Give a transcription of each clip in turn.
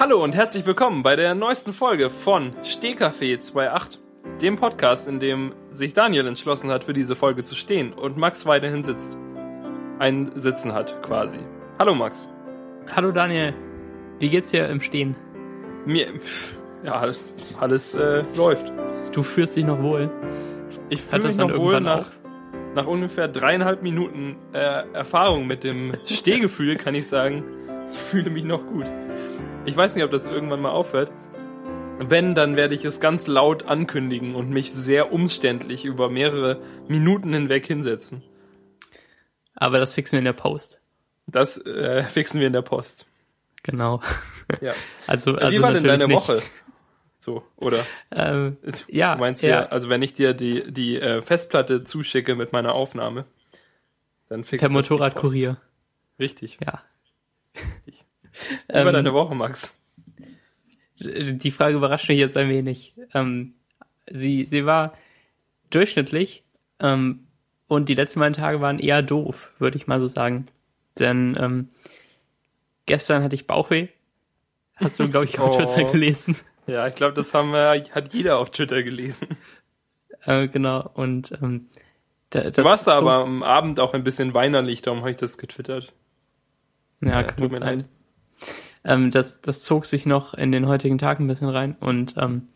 Hallo und herzlich willkommen bei der neuesten Folge von Stehcafé 2.8, dem Podcast, in dem sich Daniel entschlossen hat, für diese Folge zu stehen und Max weiterhin sitzt. Ein Sitzen hat, quasi. Hallo Max. Hallo Daniel. Wie geht's dir im Stehen? Mir, ja, alles äh, läuft. Du fühlst dich noch wohl. Ich fühle mich noch wohl nach, nach ungefähr dreieinhalb Minuten äh, Erfahrung mit dem Stehgefühl, kann ich sagen, ich fühle mich noch gut. Ich weiß nicht, ob das irgendwann mal aufhört. Wenn, dann werde ich es ganz laut ankündigen und mich sehr umständlich über mehrere Minuten hinweg hinsetzen. Aber das fixen wir in der Post. Das äh, fixen wir in der Post. Genau. Ja. Also, Wie also war denn deine natürlich Woche? So, oder? Ähm, ja, Du meinst, ja. wir, also wenn ich dir die, die äh, Festplatte zuschicke mit meiner Aufnahme, dann fixst per. Motorradkurier. Richtig. Ja. Wie war Ähm, deine Woche, Max? Die Frage überrascht mich jetzt ein wenig. Ähm, sie, sie war durchschnittlich ähm, und die letzten beiden Tage waren eher doof, würde ich mal so sagen. Denn ähm, gestern hatte ich Bauchweh. Hast du, glaube ich, auf Oh. Twitter gelesen. Ja, ich glaube, das haben wir, hat jeder auf Twitter gelesen. Äh, genau. Und ähm, da, Du warst aber am Abend auch ein bisschen weinerlich, darum habe ich das getwittert. Ja, Ja, kann gut sein. leid. Ähm, das, das zog sich noch in den heutigen Tag ein bisschen rein. Und ähm,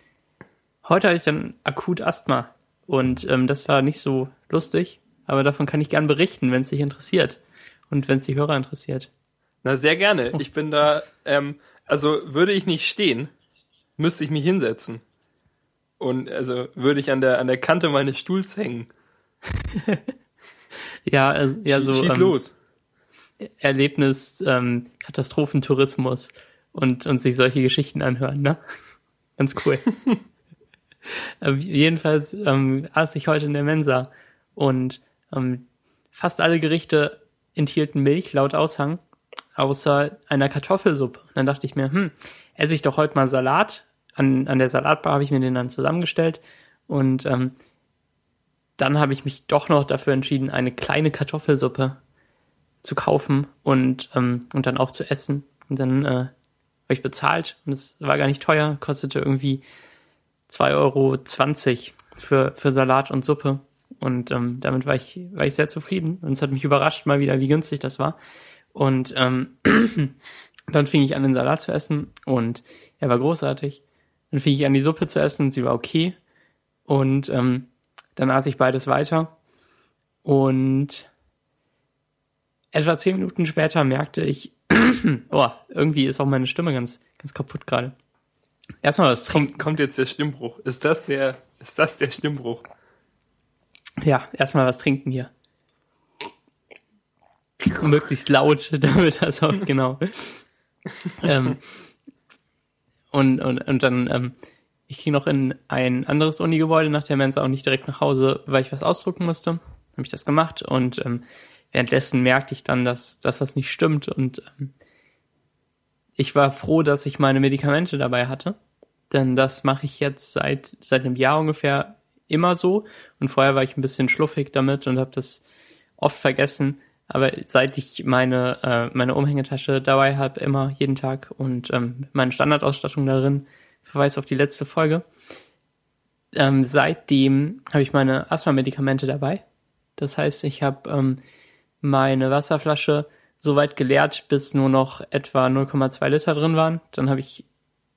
heute hatte ich dann akut Asthma. Und ähm, das war nicht so lustig. Aber davon kann ich gern berichten, wenn es dich interessiert. Und wenn es die Hörer interessiert. Na, sehr gerne. Ich bin da, ähm, also würde ich nicht stehen, müsste ich mich hinsetzen. Und also würde ich an der, an der Kante meines Stuhls hängen. Ja, äh, ja so Schieß ähm, los. Erlebnis, ähm, Katastrophentourismus und, und sich solche Geschichten anhören, ne? Ganz cool. äh, jedenfalls ähm, aß ich heute in der Mensa und ähm, fast alle Gerichte enthielten Milch laut Aushang, außer einer Kartoffelsuppe. Und dann dachte ich mir, hm, esse ich doch heute mal Salat. An, an der Salatbar habe ich mir den dann zusammengestellt und ähm, dann habe ich mich doch noch dafür entschieden, eine kleine Kartoffelsuppe zu kaufen und, ähm, und dann auch zu essen. Und dann äh, habe ich bezahlt und es war gar nicht teuer, kostete irgendwie 2,20 Euro für, für Salat und Suppe. Und ähm, damit war ich, war ich sehr zufrieden. Und es hat mich überrascht mal wieder, wie günstig das war. Und ähm, dann fing ich an, den Salat zu essen und er war großartig. Dann fing ich an, die Suppe zu essen und sie war okay. Und ähm, dann aß ich beides weiter. Und etwa zehn Minuten später merkte ich, oh, irgendwie ist auch meine Stimme ganz, ganz kaputt gerade. Erstmal was trinken. Kommt, kommt jetzt der Stimmbruch. Ist das der, ist das der Stimmbruch? Ja, erstmal was trinken hier. Möglichst laut, damit das auch, genau. ähm, und, und, und dann, ähm, ich ging noch in ein anderes Uni-Gebäude nach der Mensa auch nicht direkt nach Hause, weil ich was ausdrucken musste. Habe ich das gemacht und ähm, währenddessen merkte ich dann, dass das was nicht stimmt und ähm, ich war froh, dass ich meine Medikamente dabei hatte, denn das mache ich jetzt seit seit einem Jahr ungefähr immer so und vorher war ich ein bisschen schluffig damit und habe das oft vergessen, aber seit ich meine äh, meine Umhängetasche dabei habe immer jeden Tag und ähm, meine Standardausstattung darin Verweis auf die letzte Folge. Ähm, seitdem habe ich meine Asthma-Medikamente dabei. Das heißt, ich habe ähm, meine Wasserflasche so weit geleert, bis nur noch etwa 0,2 Liter drin waren. Dann habe ich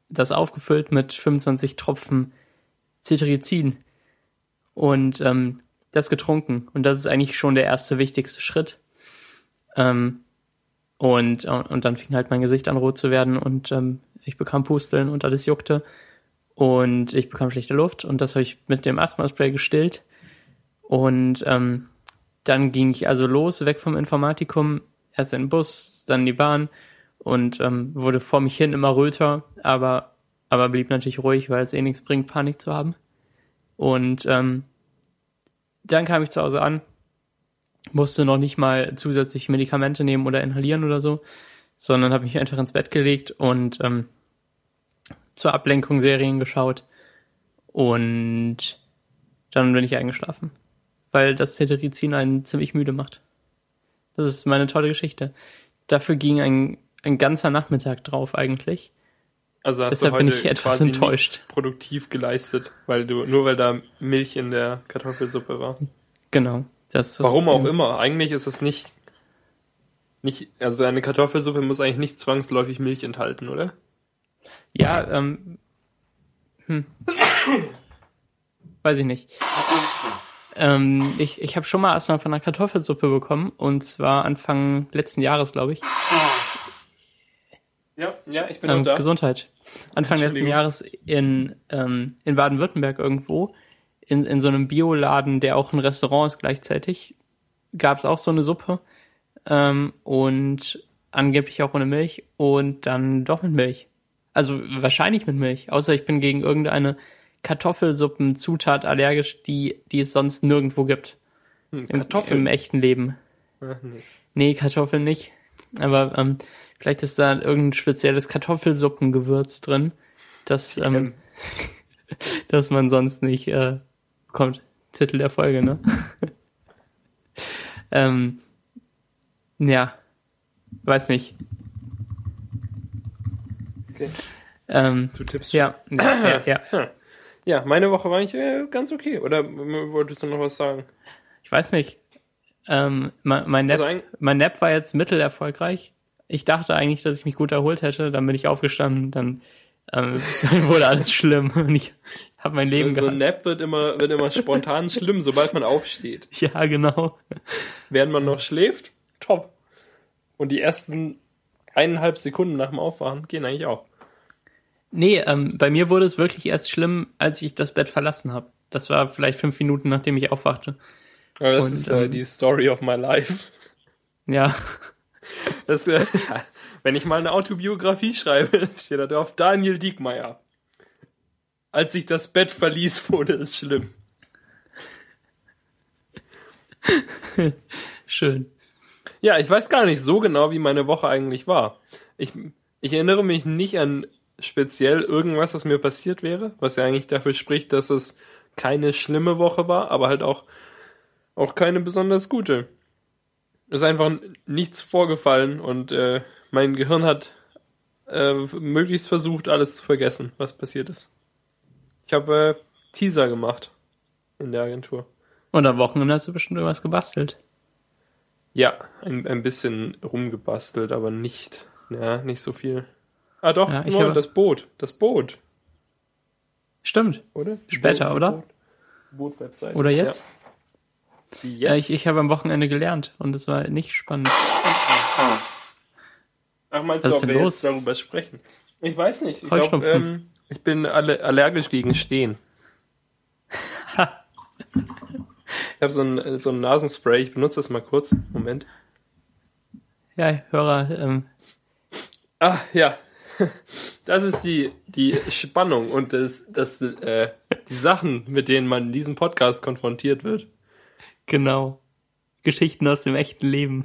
das aufgefüllt mit 25 Tropfen Cetirizin und ähm, das getrunken. Und das ist eigentlich schon der erste wichtigste Schritt. Ähm, und, und dann fing halt mein Gesicht an rot zu werden und ähm, ich bekam Pusteln und alles juckte. Und ich bekam schlechte Luft und das habe ich mit dem Asthma-Spray gestillt. Und ähm, dann ging ich also los, weg vom Informatikum, erst in den Bus, dann die Bahn und ähm, wurde vor mich hin immer röter, aber, aber blieb natürlich ruhig, weil es eh nichts bringt, Panik zu haben. Und ähm, dann kam ich zu Hause an, musste noch nicht mal zusätzlich Medikamente nehmen oder inhalieren oder so, sondern habe mich einfach ins Bett gelegt und ähm, zur Ablenkung Serien geschaut und dann bin ich eingeschlafen, weil das Cetirizin einen ziemlich müde macht. Das ist meine tolle Geschichte. Dafür ging ein, ein ganzer Nachmittag drauf eigentlich. Also hast Deshalb du heute bin ich etwas enttäuscht. produktiv geleistet, weil du nur weil da Milch in der Kartoffelsuppe war. Genau. Warum auch immer. Eigentlich ist es nicht nicht also eine Kartoffelsuppe muss eigentlich nicht zwangsläufig Milch enthalten, oder? Ja, ähm. Hm. Weiß ich nicht. Ähm, ich ich habe schon mal erstmal von einer Kartoffelsuppe bekommen und zwar Anfang letzten Jahres, glaube ich. Ja, ja, ich bin Ähm, auch da. Gesundheit. Anfang letzten. Jahres in, ähm, in Baden-Württemberg irgendwo, in, in so einem Bioladen, der auch ein Restaurant ist gleichzeitig, gab es auch so eine Suppe ähm, und angeblich auch ohne Milch und dann doch mit Milch. Also wahrscheinlich mit Milch, außer ich bin gegen irgendeine Kartoffelsuppen-Zutat allergisch, die, die es sonst nirgendwo gibt. Hm, Im, Kartoffeln. Im echten Leben. Ah, nee. Nee, Kartoffeln nicht. Aber ähm, vielleicht ist da irgendein spezielles Kartoffelsuppenngewürz drin, das, ähm, das man sonst nicht äh, bekommt. Titel der Folge, ne? ähm, ja, weiß nicht. Okay. Ähm, Du tippst ja, ja, ja. schon. Ja, meine Woche war eigentlich äh, ganz okay. Oder wolltest du noch was sagen? Ich weiß nicht. Ähm, mein, mein, Nap, Also ein- mein Nap war jetzt mittelerfolgreich. Ich dachte eigentlich, dass ich mich gut erholt hätte. Dann bin ich aufgestanden, dann, ähm, dann wurde alles schlimm und ich habe mein Leben so ein gehasst. Nap wird immer, wird immer spontan schlimm, sobald man aufsteht. Ja, genau. Während man noch schläft, top. Und die ersten eineinhalb Sekunden nach dem Aufwachen gehen eigentlich auch. Nee, ähm, bei mir wurde es wirklich erst schlimm, als ich das Bett verlassen habe. Das war vielleicht fünf Minuten, nachdem ich aufwachte. Aber das Und, ist äh, ähm, die Story of my life. Ja, Das, äh, wenn ich mal eine Autobiografie schreibe, steht da drauf Daniel Diekmeyer. Als ich das Bett verließ, wurde es schlimm. schön. Ja, ich weiß gar nicht so genau, wie meine Woche eigentlich war. Ich, ich erinnere mich nicht an speziell irgendwas, was mir passiert wäre, was ja eigentlich dafür spricht, dass es keine schlimme Woche war, aber halt auch, auch keine besonders gute. Es ist einfach nichts vorgefallen und äh, mein Gehirn hat äh, möglichst versucht, alles zu vergessen, was passiert ist. Ich habe äh, Teaser gemacht in der Agentur. Und am Wochenende hast du bestimmt irgendwas gebastelt. Ja, ein, ein bisschen rumgebastelt, aber nicht, ja, nicht so viel. Ah doch, Ja, ich nur habe- das Boot. Das Boot, Stimmt. oder? Später, Boot- oder? Boot- Boot-Webseite. Oder jetzt? Ja, die Ja, jetzt. ich, ich habe am Wochenende gelernt und es war nicht spannend. Ach, meinst Was du, ob wir los? jetzt darüber sprechen? Ich weiß nicht. Ich, glaub, ähm, ich bin alle allergisch gegen Stehen. ich habe so ein, so ein Nasenspray, ich benutze das mal kurz. Moment. Ja, Hörer, ähm, Ah, ja. Das ist die, die Spannung und das, das, äh, die Sachen, mit denen man in diesem Podcast konfrontiert wird. genau. Geschichten aus dem echten Leben.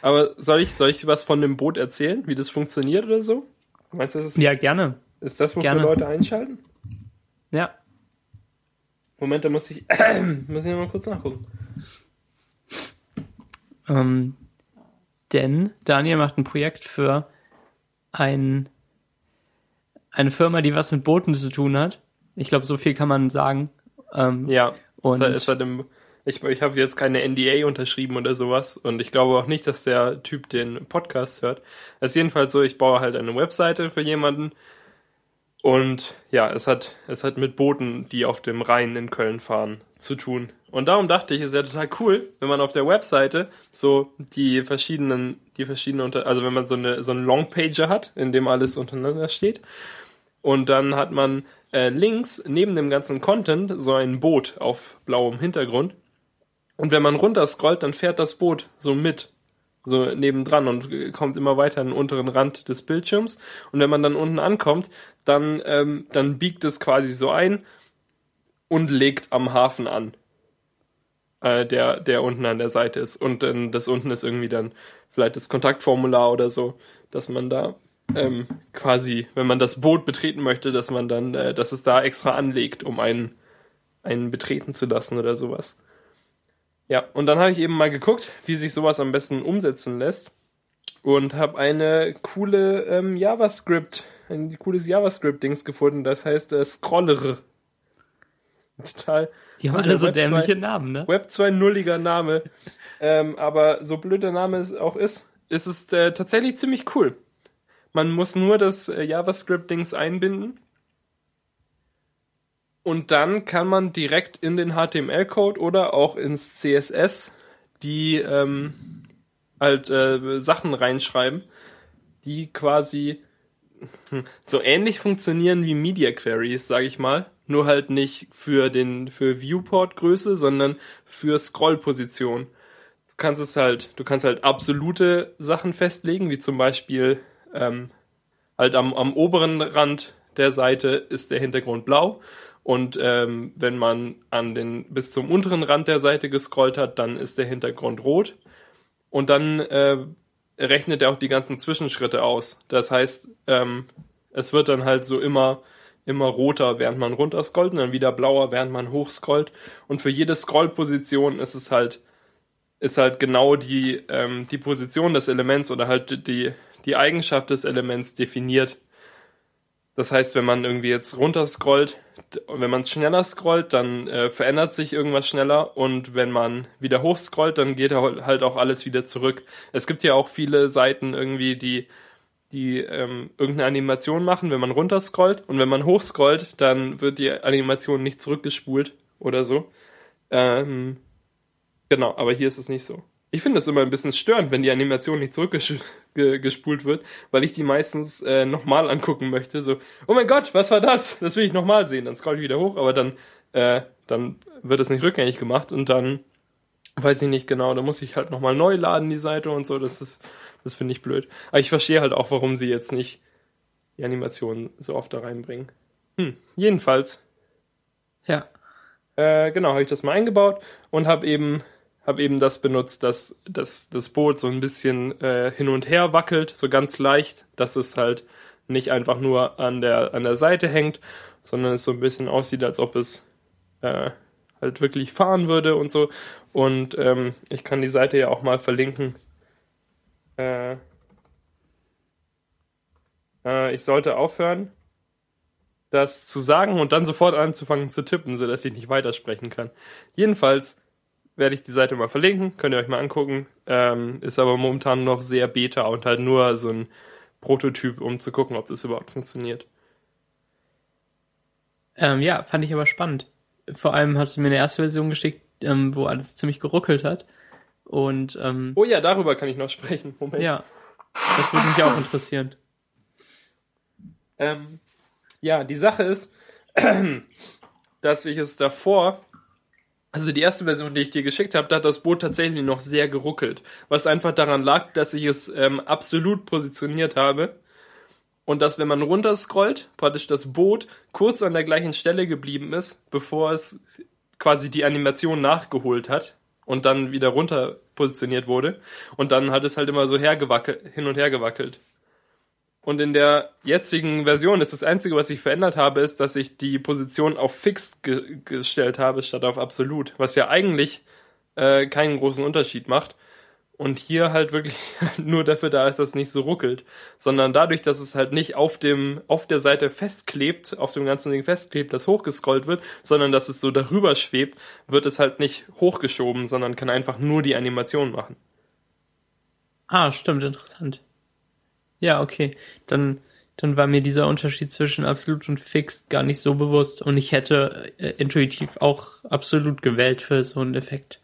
Aber soll ich, soll ich was von dem Boot erzählen, wie das funktioniert oder so? Meinst du, das ist, Ja, gerne. ist das, wofür gerne. Leute einschalten? Ja. Moment, da muss ich, muss ich mal kurz nachgucken. Ähm, denn Daniel macht ein Projekt für ein, eine Firma, die was mit Booten zu tun hat. Ich glaube, so viel kann man sagen. Ähm, Ja, Und- es hat, im, ich, ich habe jetzt keine NDA unterschrieben oder sowas und ich glaube auch nicht, dass der Typ den Podcast hört. Es ist jedenfalls so, ich baue halt eine Webseite für jemanden und ja, es hat, es hat mit Booten, die auf dem Rhein in Köln fahren, zu tun. Und darum dachte ich, es wäre total cool, wenn man auf der Webseite so die verschiedenen, die verschiedenen, unter, also wenn man so eine, so einen Longpager hat, in dem alles untereinander steht und dann hat man äh, links neben dem ganzen Content so ein Boot auf blauem Hintergrund. Und wenn man runterscrollt, dann fährt das Boot so mit, so nebendran und äh, kommt immer weiter an den unteren Rand des Bildschirms. Und wenn man dann unten ankommt, dann, ähm, dann biegt es quasi so ein und legt am Hafen an, äh, der, der unten an der Seite ist. Und ähm, das unten ist irgendwie dann vielleicht das Kontaktformular oder so, dass man da ähm, quasi, wenn man das Boot betreten möchte, dass man dann, äh, dass es da extra anlegt, um einen, einen betreten zu lassen oder sowas. Ja, und dann habe ich eben mal geguckt, wie sich sowas am besten umsetzen lässt und habe eine coole ähm, JavaScript ein cooles JavaScript-Dings gefunden, das heißt äh, Scroller. Total. Die haben alle so Web dämliche 2, Namen, ne? Web 2.0iger Name. ähm, aber so blöd der Name es auch ist, ist es äh, tatsächlich ziemlich cool. Man muss nur das äh, JavaScript-Dings einbinden. Und dann kann man direkt in den HTML-Code oder auch ins CSS die ähm, halt äh, Sachen reinschreiben, die quasi hm, so ähnlich funktionieren wie Media Queries, sage ich mal, nur halt nicht für den für Viewport Größe, sondern für Scrollposition. Du kannst es halt, du kannst halt absolute Sachen festlegen, wie zum Beispiel ähm, halt am, am oberen Rand der Seite ist der Hintergrund blau und ähm, wenn man an den bis zum unteren Rand der Seite gescrollt hat, dann ist der Hintergrund rot und dann äh, rechnet er auch die ganzen Zwischenschritte aus. Das heißt, ähm, es wird dann halt so immer immer roter, während man runterscrollt und dann wieder blauer, während man hochscrollt. Und für jede Scrollposition ist es halt ist halt genau die ähm, die Position des Elements oder halt die die Eigenschaft des Elements definiert. Das heißt, wenn man irgendwie jetzt runterscrollt wenn man schneller scrollt, dann äh, verändert sich irgendwas schneller und wenn man wieder hochscrollt, dann geht halt auch alles wieder zurück. Es gibt ja auch viele Seiten irgendwie, die die ähm, irgendeine Animation machen, wenn man runterscrollt und wenn man hochscrollt, dann wird die Animation nicht zurückgespult oder so. Ähm, genau, aber hier ist es nicht so. Ich finde es immer ein bisschen störend, wenn die Animation nicht zurückgespult wird, weil ich die meistens äh, nochmal angucken möchte. So, oh mein Gott, was war das? Das will ich nochmal sehen. Dann scroll ich wieder hoch, aber dann, äh, dann wird es nicht rückgängig gemacht und dann weiß ich nicht genau, da muss ich halt nochmal neu laden, die Seite und so. Das ist, das finde ich blöd. Aber ich verstehe halt auch, warum sie jetzt nicht die Animationen so oft da reinbringen. Hm, jedenfalls. Ja. Äh, genau, habe ich das mal eingebaut und habe eben habe eben das benutzt, dass, dass das Boot so ein bisschen äh, hin und her wackelt, so ganz leicht, dass es halt nicht einfach nur an der, an der Seite hängt, sondern es so ein bisschen aussieht, als ob es äh, halt wirklich fahren würde und so. Und ähm, ich kann die Seite ja auch mal verlinken. Äh, äh, ich sollte aufhören, das zu sagen und dann sofort anzufangen zu tippen, sodass ich nicht weitersprechen kann. Jedenfalls werde ich die Seite mal verlinken, könnt ihr euch mal angucken. Ähm, ist aber momentan noch sehr beta und halt nur so ein Prototyp, um zu gucken, ob das überhaupt funktioniert. Ähm, ja, fand ich aber spannend. Vor allem hast du mir eine erste Version geschickt, ähm, wo alles ziemlich geruckelt hat. Und ähm, oh ja, darüber kann ich noch sprechen. Moment. Ja, das würde mich auch interessieren. Ähm, ja, die Sache ist, dass ich es davor also die erste Version, die ich dir geschickt habe, da hat das Boot tatsächlich noch sehr geruckelt. Was einfach daran lag, dass ich es ähm, absolut positioniert habe. Und dass, wenn man runterscrollt, praktisch das Boot kurz an der gleichen Stelle geblieben ist, bevor es quasi die Animation nachgeholt hat und dann wieder runter positioniert wurde. Und dann hat es halt immer so hergewackelt, hin und her gewackelt. Und in der jetzigen Version ist das Einzige, was ich verändert habe, ist, dass ich die Position auf Fixed ge gestellt habe, statt auf Absolut. Was ja eigentlich äh, keinen großen Unterschied macht. Und hier halt wirklich nur dafür da ist, dass es nicht so ruckelt. Sondern dadurch, dass es halt nicht auf dem, auf der Seite festklebt, auf dem ganzen Ding festklebt, das hochgescrollt wird, sondern dass es so darüber schwebt, wird es halt nicht hochgeschoben, sondern kann einfach nur die Animation machen. Ah, stimmt, interessant. Ja, okay. Dann, dann war mir dieser Unterschied zwischen absolut und fixed gar nicht so bewusst und ich hätte äh, intuitiv auch absolut gewählt für so einen Effekt.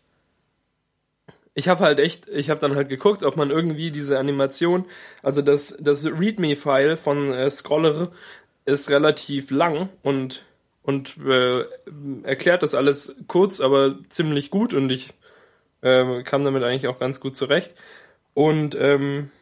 Ich habe halt echt, ich habe dann halt geguckt, ob man irgendwie diese Animation, also das, das README-File von äh, Scroller ist relativ lang und, und äh, erklärt das alles kurz, aber ziemlich gut und ich äh, kam damit eigentlich auch ganz gut zurecht. Und ähm,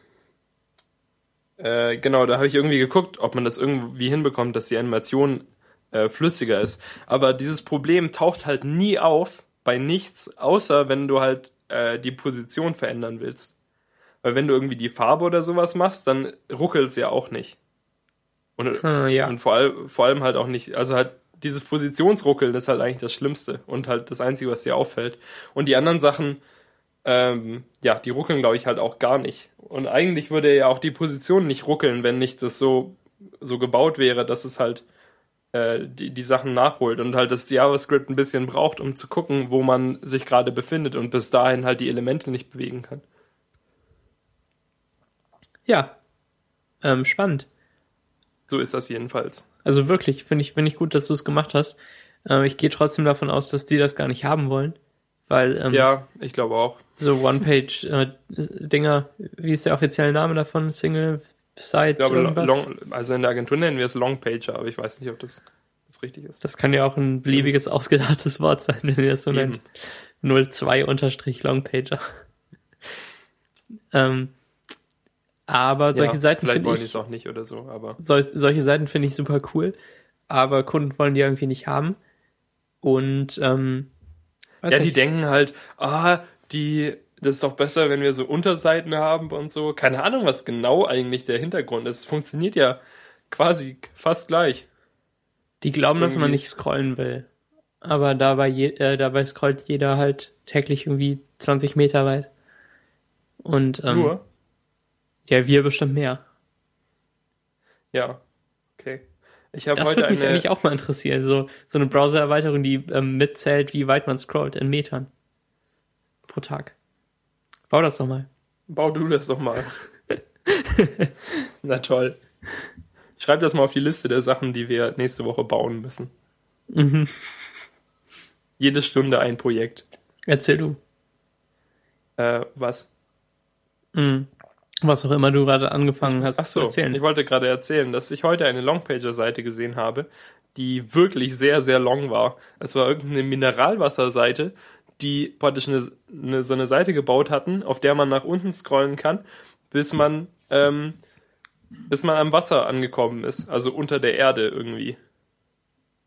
äh, genau, da habe ich irgendwie geguckt, ob man das irgendwie hinbekommt, dass die Animation äh, flüssiger ist. Aber dieses Problem taucht halt nie auf bei nichts, außer wenn du halt äh, die Position verändern willst. Weil wenn du irgendwie die Farbe oder sowas machst, dann ruckelt es ja auch nicht. Und, hm, ja. und vor, all, vor allem halt auch nicht, also halt dieses Positionsruckeln ist halt eigentlich das Schlimmste und halt das Einzige, was dir auffällt. Und die anderen Sachen, ähm, ja, die ruckeln, glaube ich, halt auch gar nicht. Und eigentlich würde ja auch die Position nicht ruckeln, wenn nicht das so so gebaut wäre, dass es halt äh, die, die Sachen nachholt und halt das JavaScript ein bisschen braucht, um zu gucken, wo man sich gerade befindet und bis dahin halt die Elemente nicht bewegen kann. Ja, ähm, spannend. So ist das jedenfalls. Also wirklich, finde ich, finde ich gut, dass du es gemacht hast. Ähm, ich gehe trotzdem davon aus, dass die das gar nicht haben wollen. Weil, ähm, ja, ich glaube auch. So One-Page-Dinger, äh, wie ist der offizielle Name davon? Single Site? Ich glaube, long, also in der Agentur nennen wir es Long-Pager, aber ich weiß nicht, ob das, das richtig ist. Das kann ja auch ein beliebiges ausgedachtes Wort sein, wenn ihr das so nennt. 02 unterstrich Long-Pager. ähm, aber solche ja, Seiten finde ich. Vielleicht wollen die es auch nicht oder so, aber. Sol solche Seiten finde ich super cool, aber Kunden wollen die irgendwie nicht haben. Und ähm, ja, die denken halt, ah, die, das ist doch besser, wenn wir so Unterseiten haben und so. Keine Ahnung, was genau eigentlich der Hintergrund ist. Es funktioniert ja quasi fast gleich. Die glauben, irgendwie. dass man nicht scrollen will. Aber dabei, äh, dabei scrollt jeder halt täglich irgendwie 20 Meter weit. Und ähm, Nur? Ja, wir bestimmt mehr. Ja, okay. Ich das würde mich eigentlich auch mal interessieren. So, so eine Browser-Erweiterung, die ähm, mitzählt, wie weit man scrollt in Metern pro Tag. Bau das doch mal. Bau du das doch mal. Na toll. Schreib das mal auf die Liste der Sachen, die wir nächste Woche bauen müssen. Mhm. Jede Stunde ein Projekt. Erzähl du. Äh, was? Mhm. Was auch immer du gerade angefangen hast Ach so, zu erzählen. Ich wollte gerade erzählen, dass ich heute eine Longpager-Seite gesehen habe, die wirklich sehr, sehr long war. Es war irgendeine Mineralwasserseite, die praktisch eine, eine, so eine Seite gebaut hatten, auf der man nach unten scrollen kann, bis man, ähm, bis man am Wasser angekommen ist, also unter der Erde irgendwie.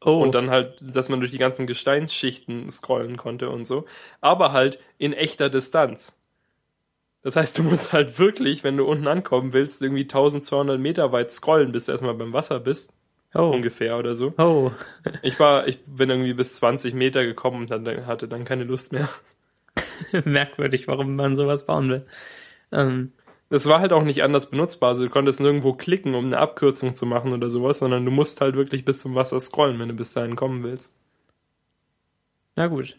Oh. Und dann halt, dass man durch die ganzen Gesteinsschichten scrollen konnte und so. Aber halt in echter Distanz. Das heißt, du musst halt wirklich, wenn du unten ankommen willst, irgendwie 1200 Meter weit scrollen, bis du erstmal beim Wasser bist. Oh. Ungefähr oder so. Oh. Ich war, ich bin irgendwie bis 20 Meter gekommen und dann, hatte dann keine Lust mehr. Merkwürdig, warum man sowas bauen will. Ähm. Das war halt auch nicht anders benutzbar. Also du konntest nirgendwo klicken, um eine Abkürzung zu machen oder sowas, sondern du musst halt wirklich bis zum Wasser scrollen, wenn du bis dahin kommen willst. Na gut.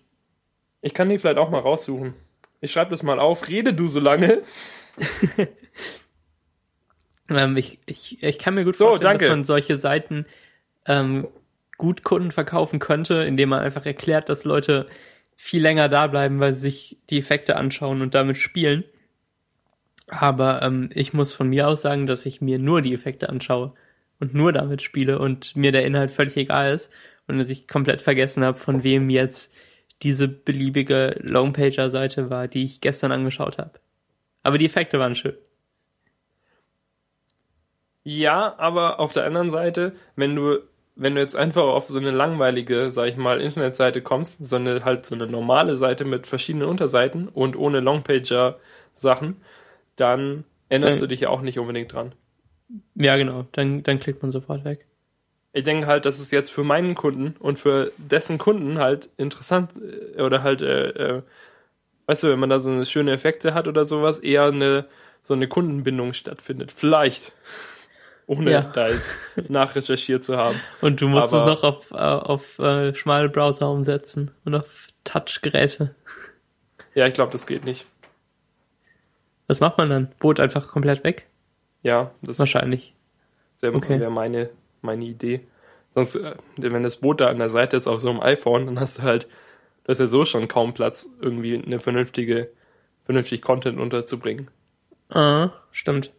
Ich kann die vielleicht auch mal raussuchen. Ich schreibe das mal auf. Rede du so lange. ähm, ich, ich, ich kann mir gut so, vorstellen, danke. dass man solche Seiten ähm, gut Kunden verkaufen könnte, indem man einfach erklärt, dass Leute viel länger da bleiben, weil sie sich die Effekte anschauen und damit spielen. Aber ähm, ich muss von mir aus sagen, dass ich mir nur die Effekte anschaue und nur damit spiele und mir der Inhalt völlig egal ist und dass ich komplett vergessen habe, von wem jetzt diese beliebige Longpager-Seite war, die ich gestern angeschaut habe. Aber die Effekte waren schön. Ja, aber auf der anderen Seite, wenn du, wenn du jetzt einfach auf so eine langweilige, sag ich mal, Internetseite kommst, so eine halt so eine normale Seite mit verschiedenen Unterseiten und ohne Longpager-Sachen, dann erinnerst dann, du dich ja auch nicht unbedingt dran. Ja, genau. Dann, dann klickt man sofort weg ich denke halt, dass es jetzt für meinen Kunden und für dessen Kunden halt interessant äh, oder halt, äh, äh, weißt du, wenn man da so eine schöne Effekte hat oder sowas, eher eine so eine Kundenbindung stattfindet. Vielleicht. Ohne ja. da jetzt nachrecherchiert zu haben. Und du musst Aber, es noch auf, äh, auf äh, schmale Browser umsetzen und auf Touch-Geräte. Ja, ich glaube, das geht nicht. Was macht man dann? Boot einfach komplett weg? Ja, das wahrscheinlich. Selber okay. wäre meine meine Idee. Sonst, äh, wenn das Boot da an der Seite ist auf so einem iPhone, dann hast du halt, du hast ja so schon kaum Platz, irgendwie eine vernünftige, vernünftig Content unterzubringen. Ah, stimmt.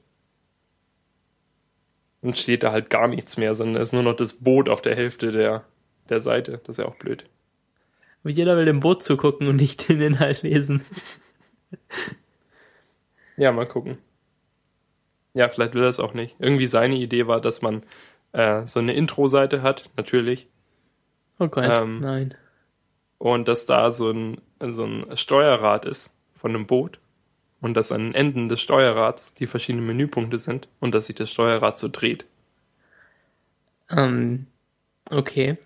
Dann steht da halt gar nichts mehr, sondern es ist nur noch das Boot auf der Hälfte der, der Seite. Das ist ja auch blöd. Aber jeder will dem Boot zugucken und nicht den Inhalt lesen. ja, mal gucken. Ja, vielleicht will er es auch nicht. Irgendwie seine Idee war, dass man äh, so eine Intro-Seite hat, natürlich. Oh Gott, ähm, nein. Und dass da so ein, so ein Steuerrad ist von einem Boot und dass an den Enden des Steuerrads die verschiedenen Menüpunkte sind und dass sich das Steuerrad so dreht. Ähm, okay.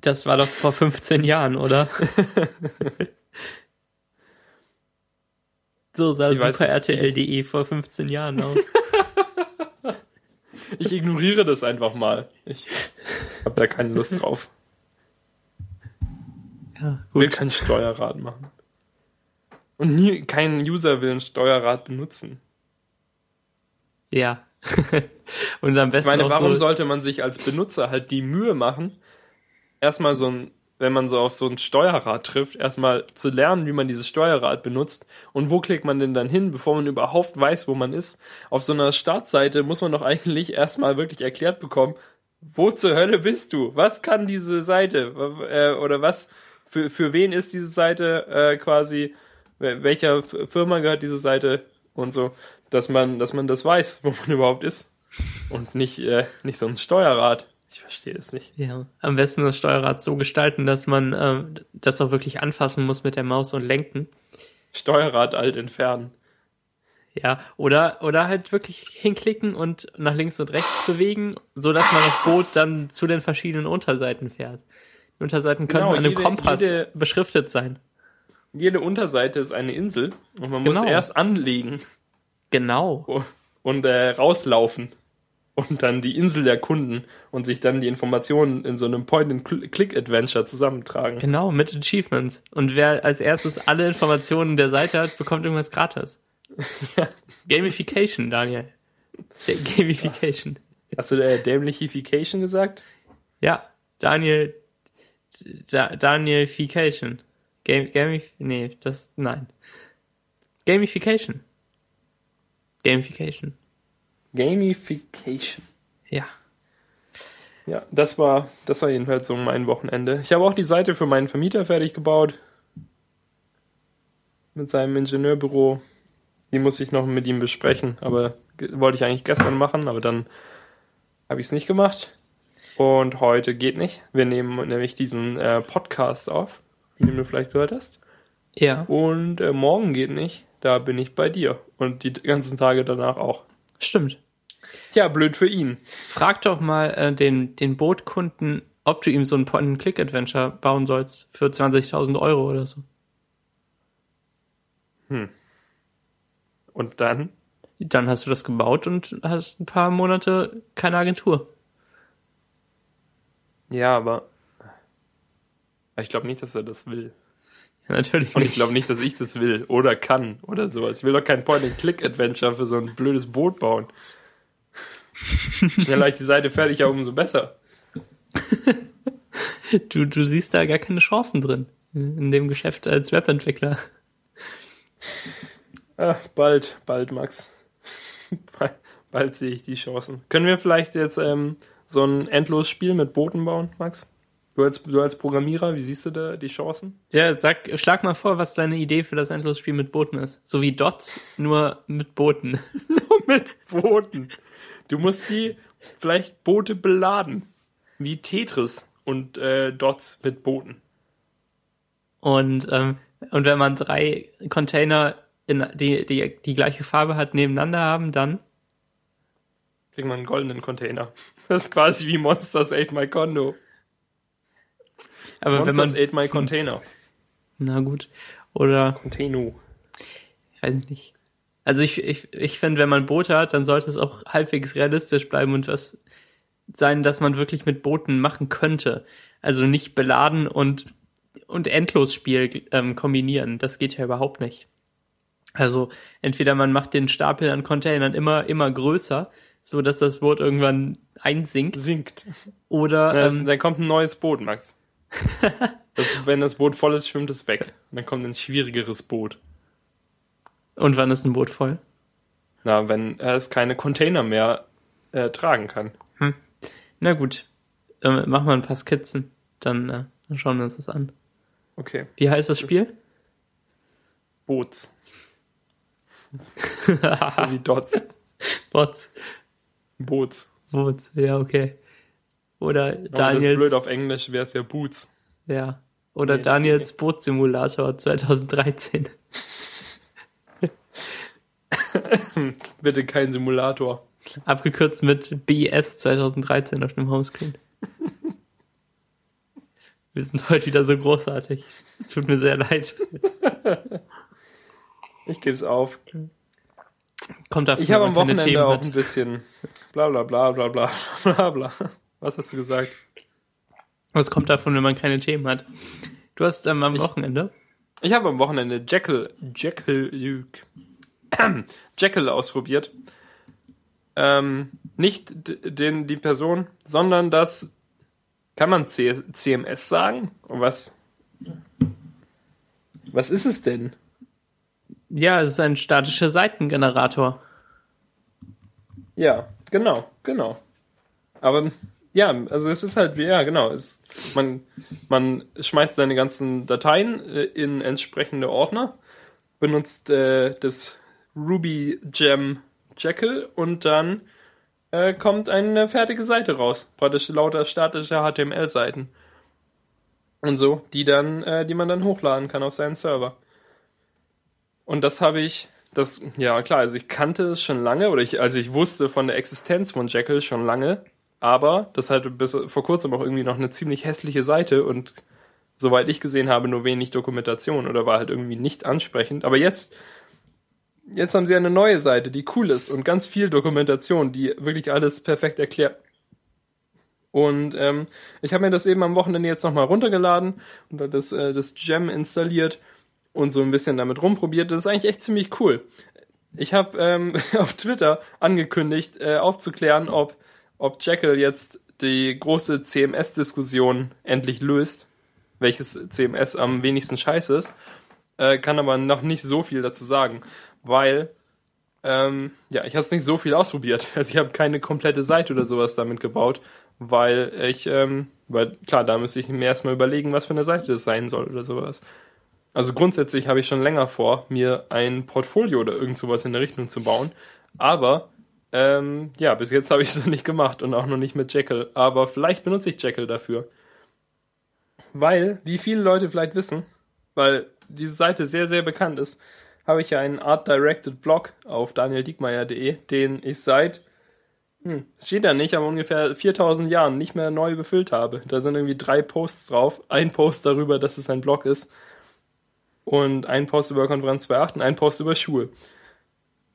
Das war doch vor 15 Jahren, oder? so sah super RTL.de vor 15 Jahren aus. ich ignoriere das einfach mal. Ich habe da keine Lust drauf. Ja, gut. Will kein Steuerrad machen. Und nie, kein User will ein Steuerrad benutzen. Ja. Und am besten. Ich meine, warum so sollte man sich als Benutzer halt die Mühe machen, erstmal so ein, wenn man so auf so ein Steuerrad trifft, erstmal zu lernen, wie man dieses Steuerrad benutzt und wo klickt man denn dann hin, bevor man überhaupt weiß, wo man ist. Auf so einer Startseite muss man doch eigentlich erstmal wirklich erklärt bekommen, wo zur Hölle bist du? Was kann diese Seite? Äh, oder was, für, für wen ist diese Seite äh, quasi? Welcher Firma gehört diese Seite und so, dass man, dass man das weiß, wo man überhaupt ist. Und nicht, äh, nicht so ein Steuerrad. Ich verstehe es nicht. Ja, am besten das Steuerrad so gestalten, dass man äh, das auch wirklich anfassen muss mit der Maus und lenken. Steuerrad alt entfernen. Ja, oder, oder halt wirklich hinklicken und nach links und rechts bewegen, so dass man das Boot dann zu den verschiedenen Unterseiten fährt. Die Unterseiten können genau, an einem jede, Kompass jede, beschriftet sein jede Unterseite ist eine Insel und man genau. muss erst anlegen. Genau. Und äh, rauslaufen und dann die Insel erkunden und sich dann die Informationen in so einem Point-and-Click-Adventure zusammentragen. Genau, mit Achievements. Und wer als erstes alle Informationen der Seite hat, bekommt irgendwas gratis. ja. Gamification, Daniel. Gamification. Hast du äh, Dämlichification gesagt? Ja, Daniel. Da, Danielification. Game, Gamif nee, das, nein. Gamification. Gamification. Gamification. Ja. Ja, das war, das war jedenfalls so mein Wochenende. Ich habe auch die Seite für meinen Vermieter fertig gebaut. Mit seinem Ingenieurbüro. Die muss ich noch mit ihm besprechen, aber wollte ich eigentlich gestern machen, aber dann habe ich es nicht gemacht. Und heute geht nicht. Wir nehmen nämlich diesen äh, Podcast auf den du vielleicht gehört hast. Ja. Und äh, morgen geht nicht. Da bin ich bei dir. Und die ganzen Tage danach auch. Stimmt. Tja, blöd für ihn. Frag doch mal äh, den, den Bootkunden, ob du ihm so ein Point-and-Click-Adventure bauen sollst für 20.000 Euro oder so. Hm. Und dann? Dann hast du das gebaut und hast ein paar Monate keine Agentur. Ja, aber ich glaube nicht, dass er das will. Ja, natürlich Und ich glaube nicht, dass ich das will oder kann oder sowas. Ich will doch kein Point-and-Click-Adventure für so ein blödes Boot bauen. Schneller ich die Seite fertig habe, umso besser. du, du siehst da gar keine Chancen drin in dem Geschäft als Webentwickler. Ah, bald, bald, Max. bald, bald sehe ich die Chancen. Können wir vielleicht jetzt ähm, so ein endloses Spiel mit Booten bauen, Max? Du als, du als Programmierer, wie siehst du da die Chancen? Ja, sag, schlag mal vor, was deine Idee für das Endlosspiel mit Booten ist. So wie Dots, nur mit Booten. nur mit Booten. Du musst die vielleicht Boote beladen. Wie Tetris und äh, Dots mit Booten. Und, ähm, und wenn man drei Container, in, die, die die gleiche Farbe hat, nebeneinander haben, dann kriegt man einen goldenen Container. Das ist quasi wie Monsters Ate My Condo. Aber Monsters wenn man ate my container. Na gut. Oder. Container. Ich weiß nicht. Also ich, ich, ich finde, wenn man Boote hat, dann sollte es auch halbwegs realistisch bleiben und was sein, dass man wirklich mit Booten machen könnte. Also nicht beladen und, und Endlosspiel ähm, kombinieren. Das geht ja überhaupt nicht. Also entweder man macht den Stapel an Containern immer, immer größer, so dass das Boot irgendwann einsinkt. Sinkt. Oder ja, ähm, dann kommt ein neues Boot, Max. das, wenn das Boot voll ist, schwimmt es weg. Und dann kommt ein schwierigeres Boot. Und wann ist ein Boot voll? Na, wenn es keine Container mehr äh, tragen kann. Hm. Na gut. Äh, machen wir ein paar Skizzen. Dann, äh, dann schauen wir uns das an. Okay. Wie heißt das Spiel? Boots. Wie Dots. Bots. Boots. Boots, ja, okay. Oder Daniels. Das ist blöd auf Englisch wäre es ja Boots. Ja. Oder nee, Daniels Bootsimulator 2013. Bitte kein Simulator. Abgekürzt mit BS 2013 auf dem Homescreen. Wir sind heute wieder so großartig. Es tut mir sehr leid. Ich gebe es auf. Kommt dafür ich habe am Wochenende auch ein bisschen, bla bla bla bla bla bla bla. Was hast du gesagt? Was kommt davon, wenn man keine Themen hat? Du hast ähm, am Wochenende? Ich habe am Wochenende Jekyll, Jekyll, Jekyll ausprobiert. Ähm, nicht den, die Person, sondern das, kann man C CMS sagen? Was? Was ist es denn? Ja, es ist ein statischer Seitengenerator. Ja, genau, genau. Aber ja, also es ist halt, ja, genau. Es, man, man schmeißt seine ganzen Dateien äh, in entsprechende Ordner, benutzt äh, das Ruby Gem Jekyll und dann äh, kommt eine fertige Seite raus. Praktisch lauter statische HTML-Seiten. Und so, die dann, äh, die man dann hochladen kann auf seinen Server. Und das habe ich, das, ja klar, also ich kannte es schon lange, oder ich, also ich wusste von der Existenz von Jekyll schon lange, aber das halt bis vor kurzem auch irgendwie noch eine ziemlich hässliche Seite und soweit ich gesehen habe, nur wenig Dokumentation oder war halt irgendwie nicht ansprechend. Aber jetzt, jetzt haben sie eine neue Seite, die cool ist und ganz viel Dokumentation, die wirklich alles perfekt erklärt. Und ähm, ich habe mir das eben am Wochenende jetzt nochmal runtergeladen und das, äh, das Gem installiert und so ein bisschen damit rumprobiert. Das ist eigentlich echt ziemlich cool. Ich habe ähm, auf Twitter angekündigt, äh, aufzuklären, ob, ob Jekyll jetzt die große CMS-Diskussion endlich löst, welches CMS am wenigsten scheiße ist, äh, kann aber noch nicht so viel dazu sagen, weil ähm, ja, ich habe es nicht so viel ausprobiert. Also ich habe keine komplette Seite oder sowas damit gebaut, weil ich, ähm, weil klar, da müsste ich mir erstmal überlegen, was für eine Seite das sein soll oder sowas. Also grundsätzlich habe ich schon länger vor, mir ein Portfolio oder irgend sowas in der Richtung zu bauen. Aber ähm, ja, bis jetzt habe ich es noch nicht gemacht und auch noch nicht mit Jekyll. Aber vielleicht benutze ich Jekyll dafür. Weil, wie viele Leute vielleicht wissen, weil diese Seite sehr, sehr bekannt ist, habe ich ja einen Art-Directed Blog auf danieldiekmeyer.de, den ich seit hm, steht da nicht, aber ungefähr 4000 Jahren nicht mehr neu befüllt habe. Da sind irgendwie drei Posts drauf. Ein Post darüber, dass es ein Blog ist. Und ein Post über Konferenz 2.8 und ein Post über Schuhe.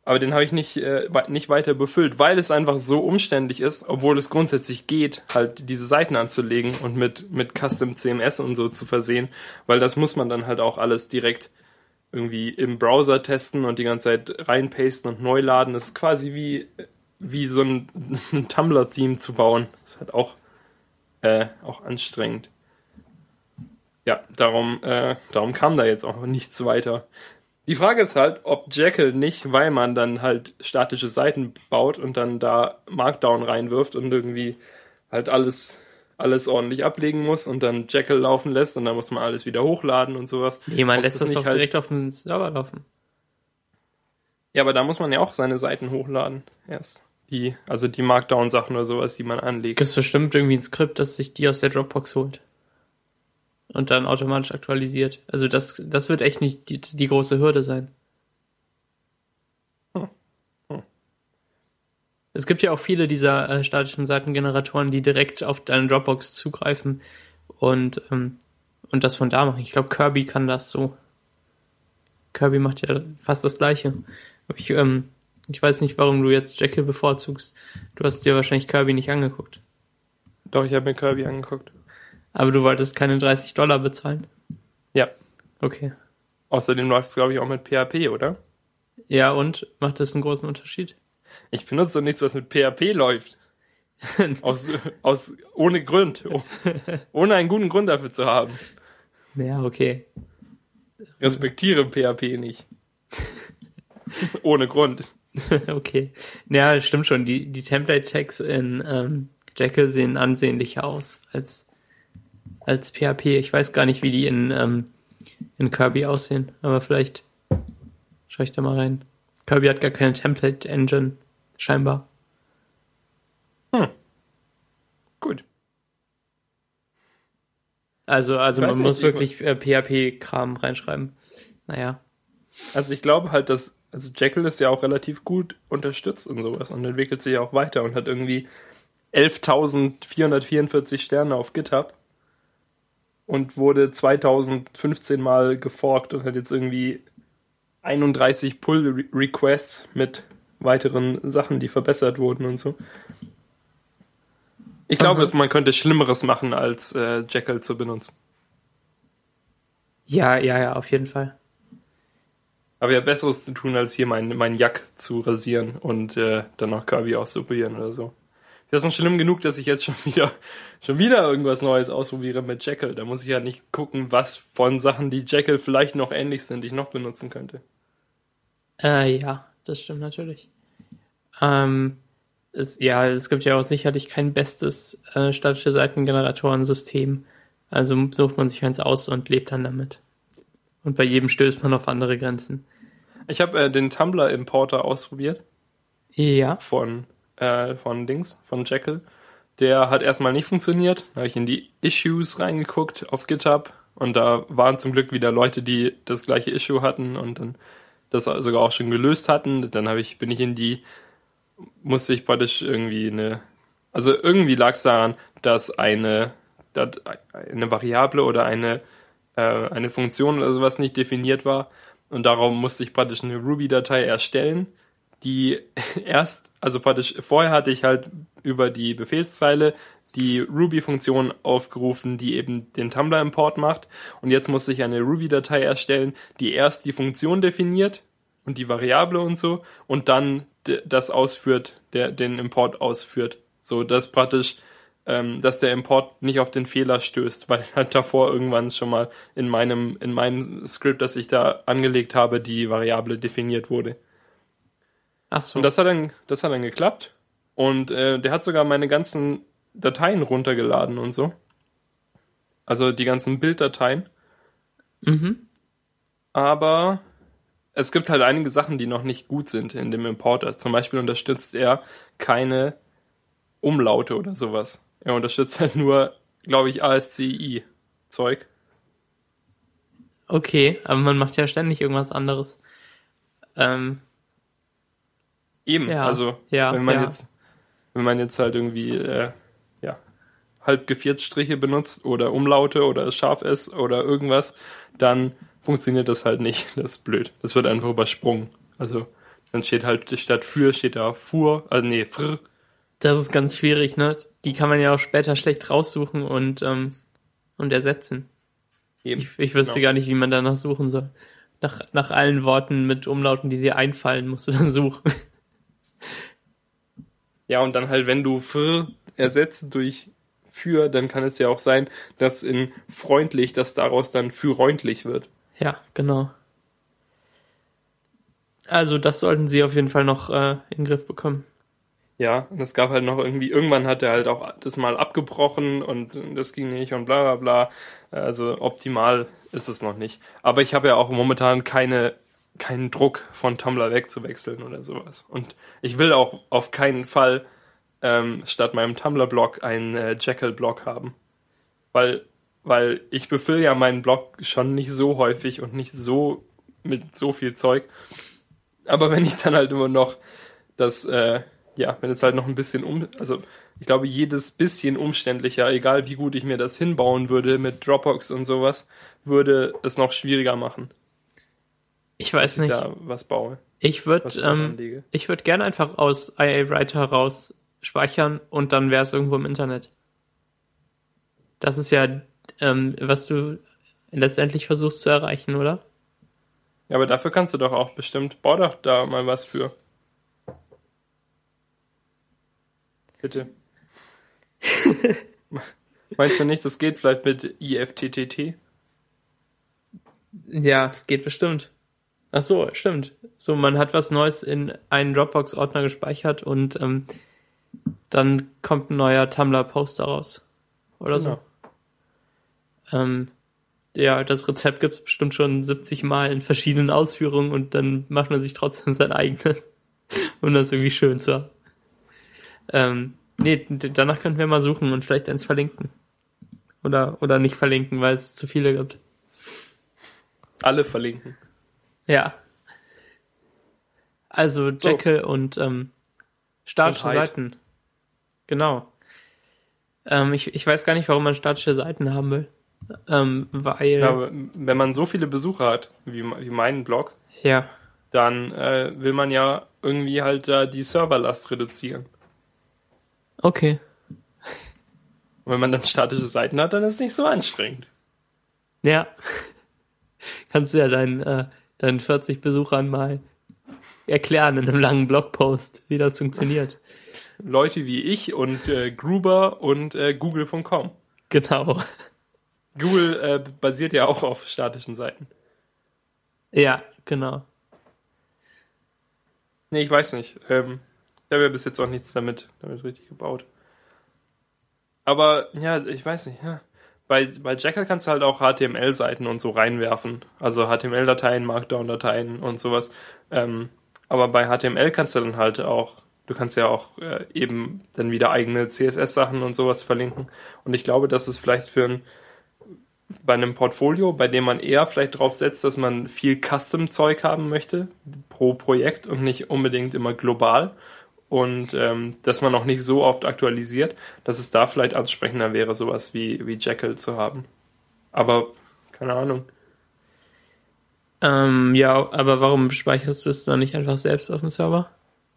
Aber den habe ich nicht, äh, nicht weiter befüllt, weil es einfach so umständlich ist, obwohl es grundsätzlich geht, halt diese Seiten anzulegen und mit, mit Custom CMS und so zu versehen, weil das muss man dann halt auch alles direkt irgendwie im Browser testen und die ganze Zeit reinpasten und neu laden. Das ist quasi wie wie so ein, ein Tumblr-Theme zu bauen. Das ist halt auch, äh, auch anstrengend. Ja, darum, äh, darum kam da jetzt auch nichts weiter. Die Frage ist halt, ob Jekyll nicht, weil man dann halt statische Seiten baut und dann da Markdown reinwirft und irgendwie halt alles, alles ordentlich ablegen muss und dann Jekyll laufen lässt und dann muss man alles wieder hochladen und sowas. Nee, man lässt das, das doch halt direkt auf dem Server laufen. Ja, aber da muss man ja auch seine Seiten hochladen erst. Die, also die Markdown-Sachen oder sowas, die man anlegt. Das ist bestimmt irgendwie ein Skript, das sich die aus der Dropbox holt. Und dann automatisch aktualisiert. Also das, das wird echt nicht die, die große Hürde sein. Hm. Hm. Es gibt ja auch viele dieser äh, statischen Seitengeneratoren, die direkt auf deine Dropbox zugreifen und, ähm, und das von da machen. Ich glaube, Kirby kann das so. Kirby macht ja fast das gleiche. Ich ähm, ich weiß nicht, warum du jetzt Jekyll bevorzugst. Du hast dir wahrscheinlich Kirby nicht angeguckt. Doch, ich habe mir Kirby angeguckt. Aber du wolltest keine 30 Dollar bezahlen? Ja. Okay. Außerdem läuft es, glaube ich, auch mit PHP, oder? Ja, und? Macht das einen großen Unterschied? Ich benutze nichts, was mit PHP läuft. aus, aus, ohne Grund. ohne einen guten Grund dafür zu haben. Ja, okay. Respektiere PHP nicht. ohne Grund. okay. Ja, stimmt schon. Die, die Template-Tags in ähm, Jekyll sehen ansehnlicher aus als, als PHP. Ich weiß gar nicht, wie die in, ähm, in Kirby aussehen, aber vielleicht schaue ich da mal rein. Kirby hat gar keine Template-Engine, scheinbar. Hm. Gut. Also, also man muss wirklich äh, PHP-Kram reinschreiben. Naja. Also ich glaube halt, dass also Jekyll ist ja auch relativ gut unterstützt und sowas und entwickelt sich auch weiter und hat irgendwie 11.444 Sterne auf GitHub und wurde 2015 mal geforkt und hat jetzt irgendwie 31 Pull-Requests mit weiteren Sachen, die verbessert wurden und so. Ich glaube, dass man könnte Schlimmeres machen, als äh, Jekyll zu benutzen. Ja, ja, ja, auf jeden Fall. Aber ja, Besseres zu tun, als hier mein, mein Jack zu rasieren und äh, dann noch Kirby auszuprobieren oder so. Das ist schon schlimm genug, dass ich jetzt schon wieder, schon wieder irgendwas Neues ausprobiere mit Jekyll. Da muss ich ja nicht gucken, was von Sachen, die Jekyll vielleicht noch ähnlich sind, ich noch benutzen könnte. Äh, ja, das stimmt natürlich. Ähm, es, ja, es gibt ja auch sicherlich kein bestes äh, statische Seitengeneratoren-System. Also sucht man sich eins aus und lebt dann damit. Und bei jedem stößt man auf andere Grenzen. Ich habe äh, den Tumblr Importer ausprobiert. Ja. Von, äh, von Dings, von Jekyll. Der hat erstmal nicht funktioniert. Da habe ich in die Issues reingeguckt auf GitHub und da waren zum Glück wieder Leute, die das gleiche Issue hatten und dann das sogar auch schon gelöst hatten. Dann habe ich, bin ich in die, musste ich praktisch irgendwie eine, also irgendwie lag es daran, dass eine, dass eine Variable oder eine, äh, eine Funktion oder sowas nicht definiert war und darum musste ich praktisch eine Ruby-Datei erstellen, die erst, also praktisch vorher hatte ich halt über die Befehlszeile die Ruby-Funktion aufgerufen, die eben den Tumblr-Import macht. Und jetzt musste ich eine Ruby-Datei erstellen, die erst die Funktion definiert und die Variable und so und dann das ausführt, der den Import ausführt. So, dass praktisch ähm, dass der Import nicht auf den Fehler stößt, weil halt davor irgendwann schon mal in meinem, in meinem Skript, das ich da angelegt habe, die Variable definiert wurde. Ach so. Und das hat dann, das hat dann geklappt. Und äh, der hat sogar meine ganzen Dateien runtergeladen und so. Also die ganzen Bilddateien. Mhm. Aber es gibt halt einige Sachen, die noch nicht gut sind in dem Importer. Zum Beispiel unterstützt er keine Umlaute oder sowas. Er unterstützt halt nur, glaube ich, ASCII-Zeug. Okay, aber man macht ja ständig irgendwas anderes. Ähm, Eben, ja, also ja, wenn man ja. jetzt, wenn man jetzt halt irgendwie äh, ja, halb Striche benutzt oder Umlaute oder scharf ist oder irgendwas, dann funktioniert das halt nicht. Das ist blöd. Das wird einfach übersprungen. Also dann steht halt statt für steht da fuhr, also nee, fr das ist ganz schwierig, ne? Die kann man ja auch später schlecht raussuchen und, ähm, und ersetzen. Eben. Ich, ich wüsste genau. gar nicht, wie man danach suchen soll. Nach, nach allen Worten mit Umlauten, die dir einfallen, musst du dann suchen. Ja, und dann halt, wenn du für ersetzt durch für, dann kann es ja auch sein, dass in freundlich, dass daraus dann für freundlich wird. Ja, genau. Also das sollten sie auf jeden Fall noch äh, in den Griff bekommen. Ja, und es gab halt noch irgendwie, irgendwann hat er halt auch das mal abgebrochen und das ging nicht und bla bla bla. Also optimal ist es noch nicht. Aber ich habe ja auch momentan keine, keinen Druck von Tumblr wegzuwechseln oder sowas. Und ich will auch auf keinen Fall ähm, statt meinem Tumblr-Blog einen äh, Jekyll-Blog haben. Weil, weil ich befülle ja meinen Blog schon nicht so häufig und nicht so mit so viel Zeug. Aber wenn ich dann halt immer noch das äh, ja, wenn es halt noch ein bisschen um, also ich glaube, jedes bisschen umständlicher, egal wie gut ich mir das hinbauen würde mit Dropbox und sowas, würde es noch schwieriger machen. Ich weiß nicht. Ich da was baue. Ich würde, ähm, ich würde gerne einfach aus IA Writer raus speichern und dann wäre es irgendwo im Internet. Das ist ja, ähm, was du letztendlich versuchst zu erreichen, oder? Ja, aber dafür kannst du doch auch bestimmt, bau doch da mal was für. Bitte. Meinst du nicht, das geht vielleicht mit IFTTT? Ja, geht bestimmt. Ach so, stimmt. So, man hat was Neues in einen Dropbox-Ordner gespeichert und ähm, dann kommt ein neuer Tumblr-Post daraus. Oder so. Genau. Ähm, ja, das Rezept gibt es bestimmt schon 70 Mal in verschiedenen Ausführungen und dann macht man sich trotzdem sein eigenes, um das irgendwie schön zu haben. Ähm, nee, danach könnten wir mal suchen und vielleicht eins verlinken. Oder, oder nicht verlinken, weil es zu viele gibt. Alle verlinken. Ja. Also Jekyll so. und ähm, statische und Seiten. Genau. Ähm, ich, ich weiß gar nicht, warum man statische Seiten haben will. Ähm, weil. Ja, wenn man so viele Besucher hat, wie, wie meinen Blog, ja. dann äh, will man ja irgendwie halt da die Serverlast reduzieren. Okay. Und wenn man dann statische Seiten hat, dann ist es nicht so anstrengend. Ja. Kannst du ja deinen, äh, deinen 40 Besuchern mal erklären in einem langen Blogpost, wie das funktioniert. Leute wie ich und äh, Gruber und äh, Google.com. Genau. Google äh, basiert ja auch auf statischen Seiten. Ja, genau. Nee, ich weiß nicht. Ähm, ich habe ja bis jetzt auch nichts damit, damit richtig gebaut. Aber ja, ich weiß nicht, ja. Bei, bei Jackal kannst du halt auch HTML-Seiten und so reinwerfen. Also HTML-Dateien, Markdown-Dateien und sowas. Ähm, aber bei HTML kannst du dann halt auch, du kannst ja auch äh, eben dann wieder eigene CSS-Sachen und sowas verlinken. Und ich glaube, dass es vielleicht für ein, bei einem Portfolio, bei dem man eher vielleicht drauf setzt, dass man viel Custom-Zeug haben möchte pro Projekt und nicht unbedingt immer global und ähm, dass man auch nicht so oft aktualisiert, dass es da vielleicht ansprechender wäre, sowas wie, wie Jekyll zu haben. Aber keine Ahnung. Ähm, ja, aber warum speicherst du es dann nicht einfach selbst auf dem Server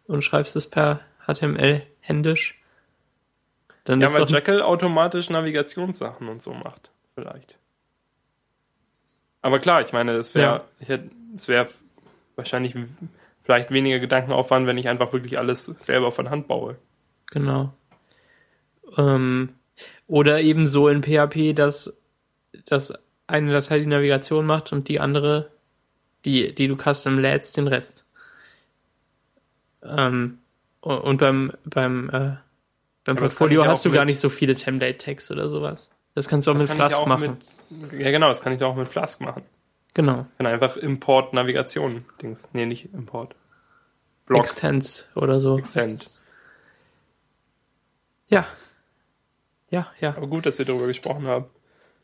und schreibst es per HTML händisch? Dann ja, weil Jekyll automatisch Navigationssachen und so macht, vielleicht. Aber klar, ich meine, es wäre, ja. wäre wahrscheinlich vielleicht weniger Gedankenaufwand, wenn ich einfach wirklich alles selber von Hand baue. Genau. Ähm, oder eben so in PHP, dass, dass eine Datei die Navigation macht und die andere, die, die du custom lädst, den Rest. Ähm, und beim, beim, äh, beim Portfolio hast du gar nicht so viele Template-Tags oder sowas. Das kannst du auch mit Flask auch machen. Mit, ja, genau, das kann ich auch mit Flask machen. Genau. Dann einfach Import Navigation Dings. Nee, nicht Import. Block. Extends oder so. Extend. Ja. Ja, ja. Aber gut, dass wir darüber gesprochen haben.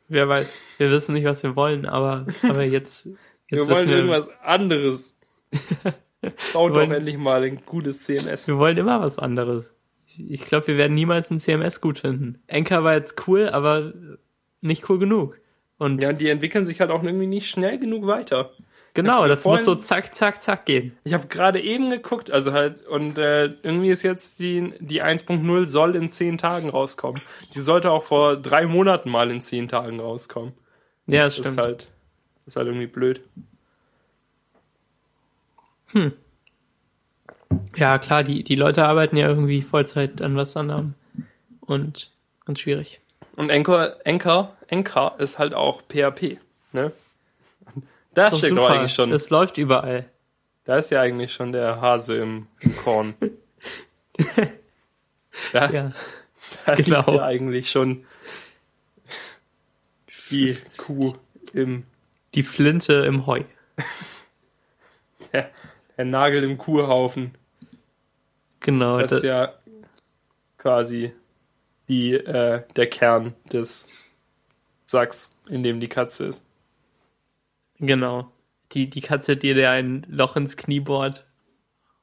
Wer weiß, wir wissen nicht, was wir wollen, aber, aber jetzt, jetzt Wir wollen wir, irgendwas anderes. Baut doch endlich mal ein gutes CMS. Wir wollen immer was anderes. Ich, glaube, wir werden niemals ein CMS gut finden. Anchor war jetzt cool, aber nicht cool genug. Und ja, die entwickeln sich halt auch irgendwie nicht schnell genug weiter. Genau, das vorhin, muss so zack, zack, zack gehen. Ich habe gerade eben geguckt, also halt, und äh, irgendwie ist jetzt die, die 1.0 soll in 10 Tagen rauskommen. Die sollte auch vor drei Monaten mal in 10 Tagen rauskommen. Ja, das, das stimmt. Ist halt, ist halt irgendwie blöd. Hm. Ja, klar, die, die Leute arbeiten ja irgendwie Vollzeit an was anderem. Und ganz schwierig. Und Anchor, Anchor, Anchor ist halt auch PHP, ne? Da steckt super. doch eigentlich schon. Es läuft überall. Da ist ja eigentlich schon der Hase im, im Korn. da, ja, da genau. liegt ja eigentlich schon die Kuh im. Die Flinte im Heu. der, der Nagel im Kuhhaufen. Genau. Das ist ja quasi wie äh, der Kern des Sacks, in dem die Katze ist. Genau. Die, die Katze, die dir ein Loch ins Knie bohrt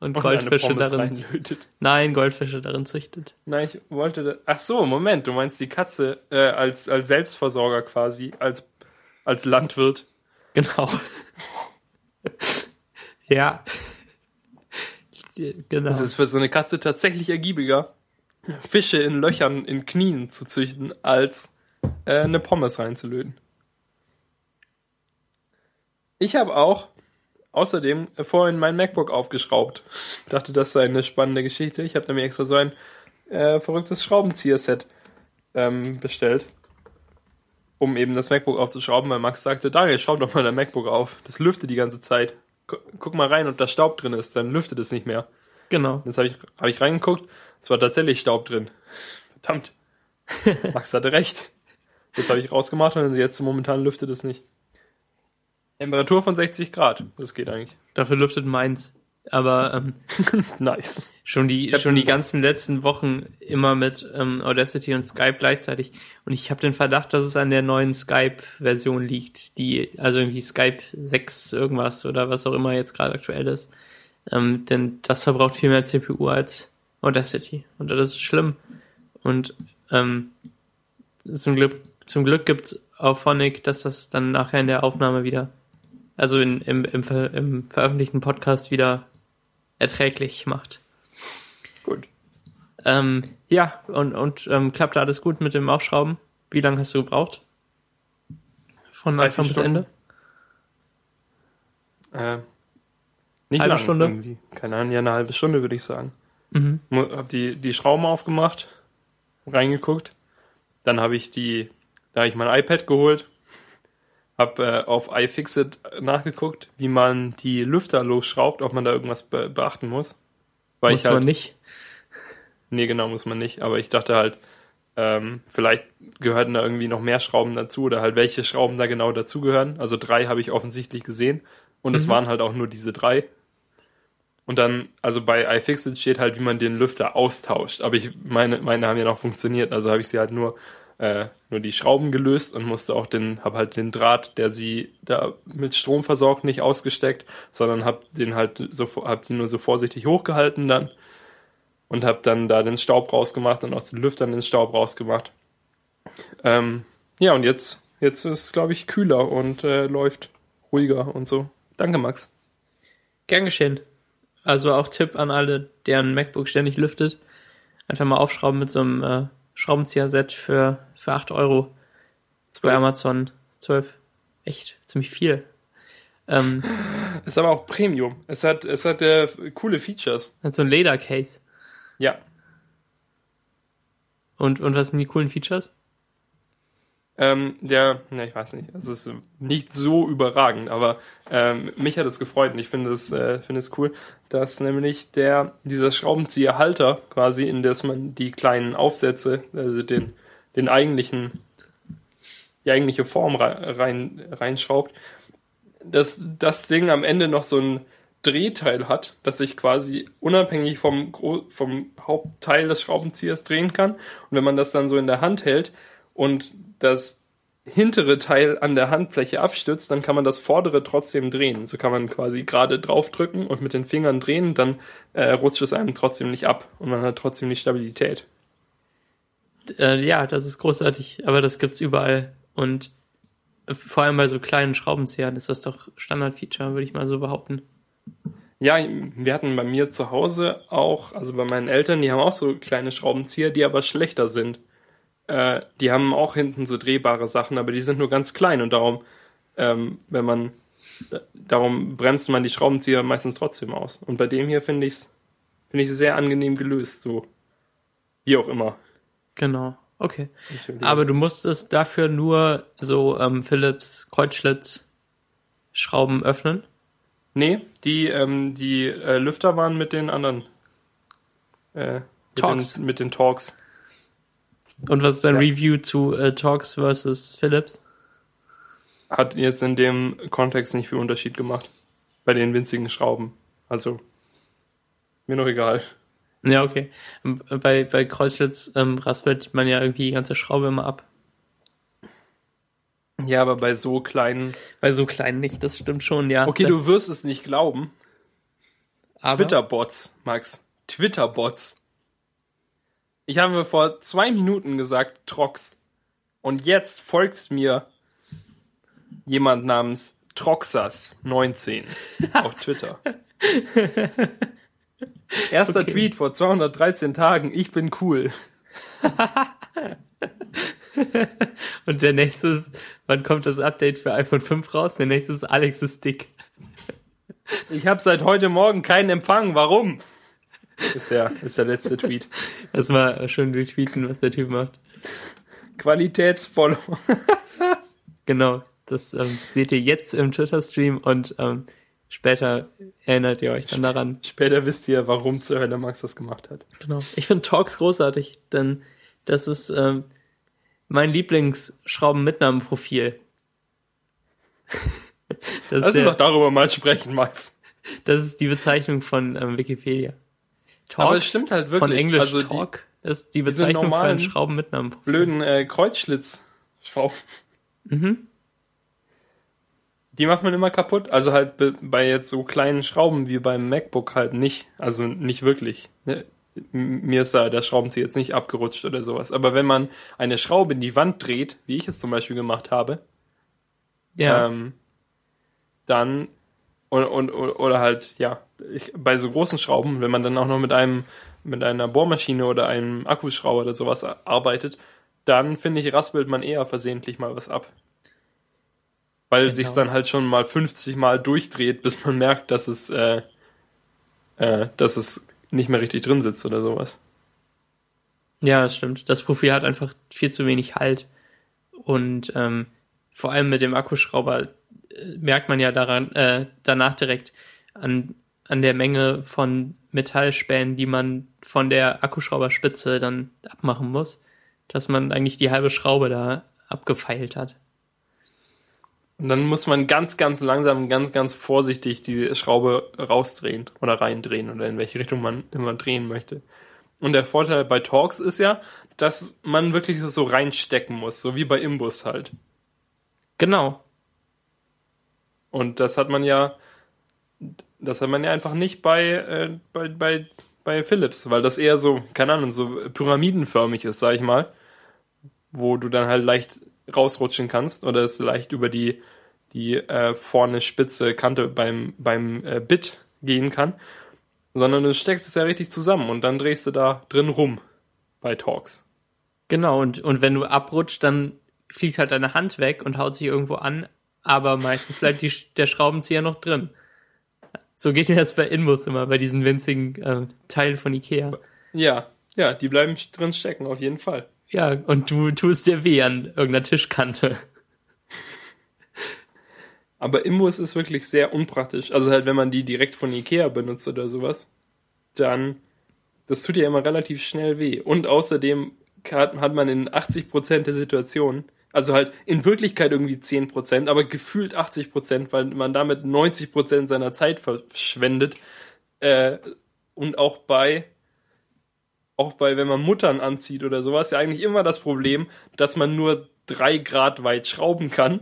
und, und Goldfische darin. Reinlötet. Nein, Goldfische darin züchtet. Nein, ich wollte. Da, ach so, Moment, du meinst die Katze äh, als, als Selbstversorger quasi, als, als Landwirt. Genau. ja. genau. Das ist für so eine Katze tatsächlich ergiebiger, Fische in Löchern in Knien zu züchten, als äh, eine Pommes reinzulöten. Ich habe auch außerdem vorhin mein MacBook aufgeschraubt. Dachte, das sei eine spannende Geschichte. Ich habe da mir extra so ein äh, verrücktes Schraubenzieher-Set ähm, bestellt, um eben das MacBook aufzuschrauben, weil Max sagte, Daniel, schraub doch mal dein MacBook auf. Das lüftet die ganze Zeit. Guck mal rein, ob da Staub drin ist, dann lüftet es nicht mehr. Genau. Jetzt habe ich, hab ich reingeguckt, es war tatsächlich Staub drin. Verdammt. Max hatte recht. Das habe ich rausgemacht und jetzt momentan lüftet es nicht. Temperatur von 60 Grad. Das geht eigentlich. Dafür lüftet meins. Aber ähm, nice. Schon die schon die ganzen letzten Wochen immer mit ähm, Audacity und Skype gleichzeitig. Und ich habe den Verdacht, dass es an der neuen Skype-Version liegt, die also irgendwie Skype 6 irgendwas oder was auch immer jetzt gerade aktuell ist. Ähm, denn das verbraucht viel mehr CPU als Audacity und das ist schlimm. Und ähm, zum Glück zum Glück gibt's auf Phonic, dass das dann nachher in der Aufnahme wieder also in, im, im, im veröffentlichten Podcast wieder erträglich macht. Gut. Ähm, ja, und, und ähm, klappte alles gut mit dem Aufschrauben? Wie lange hast du gebraucht? Von Anfang bis Ende? Äh, nicht Halbe lang Stunde? irgendwie. Keine Ahnung, ja, eine halbe Stunde würde ich sagen. Mhm. Hab die, die Schrauben aufgemacht, reingeguckt. Dann habe ich die, da habe ich mein iPad geholt, habe äh, auf iFixit nachgeguckt, wie man die Lüfter losschraubt, ob man da irgendwas be beachten muss. Weil Muss ich halt, man nicht. Nee, genau, muss man nicht. Aber ich dachte halt, ähm, vielleicht gehörten da irgendwie noch mehr Schrauben dazu oder halt welche Schrauben da genau dazugehören. Also drei habe ich offensichtlich gesehen. Und es Mhm. waren halt auch nur diese drei. Und dann, also bei iFixit steht halt, wie man den Lüfter austauscht. Aber ich meine, meine haben ja noch funktioniert. Also habe ich sie halt nur, äh, nur die Schrauben gelöst und musste auch den, habe halt den Draht, der sie da mit Strom versorgt, nicht ausgesteckt, sondern habe den halt so, habe die nur so vorsichtig hochgehalten dann und habe dann da den Staub rausgemacht und aus den Lüftern den Staub rausgemacht. Ähm, ja, und jetzt, jetzt ist glaube ich, kühler und äh, läuft ruhiger und so. Danke, Max. Gern geschehen. Also auch Tipp an alle, deren MacBook ständig lüftet. Einfach mal aufschrauben mit so einem äh, Schraubenzieher-Set für, für 8 Euro. Bei. Amazon 12. Echt ziemlich viel. Ähm, Ist aber auch Premium. Es hat, es hat äh, coole Features. hat so ein Ledercase. Ja. Und, und was sind die coolen Features? Ähm, der, ne, ich weiß nicht, es ist nicht so überragend, aber ähm, mich hat es gefreut und ich finde es, äh, finde cool, dass nämlich der, dieser Schraubenzieherhalter quasi, in das man die kleinen Aufsätze, also den, den eigentlichen, die eigentliche Form rei- rein, reinschraubt, dass das Ding am Ende noch so ein Drehteil hat, das sich quasi unabhängig vom, vom Hauptteil des Schraubenziehers drehen kann. Und wenn man das dann so in der Hand hält und das hintere Teil an der Handfläche abstützt, dann kann man das vordere trotzdem drehen. So kann man quasi gerade draufdrücken und mit den Fingern drehen, dann äh, rutscht es einem trotzdem nicht ab und man hat trotzdem die Stabilität. Äh, ja, das ist großartig, aber das gibt's überall. Und äh, vor allem bei so kleinen Schraubenziehern ist das doch Standardfeature, würde ich mal so behaupten. Ja, wir hatten bei mir zu Hause auch, also bei meinen Eltern, die haben auch so kleine Schraubenzieher, die aber schlechter sind. Äh, die haben auch hinten so drehbare Sachen, aber die sind nur ganz klein und darum, ähm, wenn man, darum bremst man die Schraubenzieher meistens trotzdem aus. Und bei dem hier finde ich es finde ich sehr angenehm gelöst, so. Wie auch immer. Genau. Okay. Aber du musstest dafür nur so ähm, Philips Kreuzschlitz Schrauben öffnen. Nee, die, ähm, die äh, Lüfter waren mit den anderen. Äh, mit Torx. Den, mit den Talks. Und was ist dein Ja. Review zu äh, Torx versus Philips? Hat jetzt in dem Kontext nicht viel Unterschied gemacht. Bei den winzigen Schrauben. Also, mir noch egal. Ja, okay. Ähm, Bei, bei Kreuzschlitz ähm, raspelt man ja irgendwie die ganze Schraube immer ab. Ja, aber bei so kleinen. Bei so kleinen nicht, das stimmt schon, ja. Okay, du wirst es nicht glauben. Twitter-Bots, Max. Twitter-Bots. Ich habe vor zwei Minuten gesagt, Trox. Und jetzt folgt mir jemand namens Troxas19 auf Twitter. Erster Okay. Tweet vor 213 Tagen. Ich bin cool. Und der nächste ist, wann kommt das Update für iPhone 5 raus? Der nächste ist Alex ist dick. Ich habe seit heute Morgen keinen Empfang. Warum? Ist der, ist der letzte Tweet. Erstmal schön retweeten, was der Typ macht. Qualitätsfollow. Genau, das ähm, seht ihr jetzt im Twitter-Stream und ähm, später erinnert ihr euch dann daran. Später wisst ihr, warum zur Hölle Max das gemacht hat. Genau. Ich finde Talks großartig, denn das ist ähm, mein Lieblingsschrauben-Mitnahmenprofil. das, Lass uns doch darüber mal sprechen, Max. das ist die Bezeichnung von ähm, Wikipedia. Talks, Aber es stimmt halt Von wirklich. Englisch Also die Talk ist die Bezeichnung für normalen ein Schrauben-Mitnahmenprofil. Blöden äh, Kreuzschlitzschrauben. Mhm. Die macht man immer kaputt. Also halt be- bei jetzt so kleinen Schrauben wie beim MacBook halt nicht. Also nicht wirklich. Ne? Mir ist da der Schraubenzieher jetzt nicht abgerutscht oder sowas. Aber wenn man eine Schraube in die Wand dreht, wie ich es zum Beispiel gemacht habe, Ja, ähm, dann Und, und, oder halt, ja, ich, bei so großen Schrauben, wenn man dann auch noch mit einem, mit einer Bohrmaschine oder einem Akkuschrauber oder sowas arbeitet, dann finde ich, raspelt man eher versehentlich mal was ab. Weil genau. sich dann halt schon mal 50 Mal durchdreht, bis man merkt, dass es, äh, äh, dass es nicht mehr richtig drin sitzt oder sowas. Ja, das stimmt. Das Profil hat einfach viel zu wenig Halt. Und ähm, vor allem mit dem Akkuschrauber merkt man ja daran, äh, danach direkt an, an der Menge von Metallspänen, die man von der Akkuschrauberspitze dann abmachen muss, dass man eigentlich die halbe Schraube da abgefeilt hat. Und dann muss man ganz, ganz langsam, ganz, ganz vorsichtig die Schraube rausdrehen oder reindrehen oder in welche Richtung man immer drehen möchte. Und der Vorteil bei Torx ist ja, dass man wirklich so reinstecken muss, so wie bei Imbus halt. Genau. Und das hat man ja, das hat man ja einfach nicht bei, äh, bei, bei, bei Philips, weil das eher so, keine Ahnung, so pyramidenförmig ist, sag ich mal, wo du dann halt leicht rausrutschen kannst oder es leicht über die, die äh, vorne spitze Kante beim, beim äh, Bit gehen kann, sondern du steckst es ja richtig zusammen und dann drehst du da drin rum bei Talks. Genau, und, und wenn du abrutscht, dann fliegt halt deine Hand weg und haut sich irgendwo an, aber meistens bleibt die, der Schraubenzieher noch drin. So geht mir das bei Inbus immer, bei diesen winzigen äh, Teilen von Ikea. Ja, ja, die bleiben drin stecken, auf jeden Fall. Ja, und du tust dir weh an irgendeiner Tischkante. Aber Imbus ist wirklich sehr unpraktisch. Also halt, wenn man die direkt von Ikea benutzt oder sowas, dann, das tut ja immer relativ schnell weh. Und außerdem hat, hat man in 80% der Situationen, also halt in Wirklichkeit irgendwie 10%, aber gefühlt 80%, weil man damit 90% seiner Zeit verschwendet. Äh, und auch bei auch bei, wenn man Muttern anzieht oder sowas, ja eigentlich immer das Problem, dass man nur drei Grad weit schrauben kann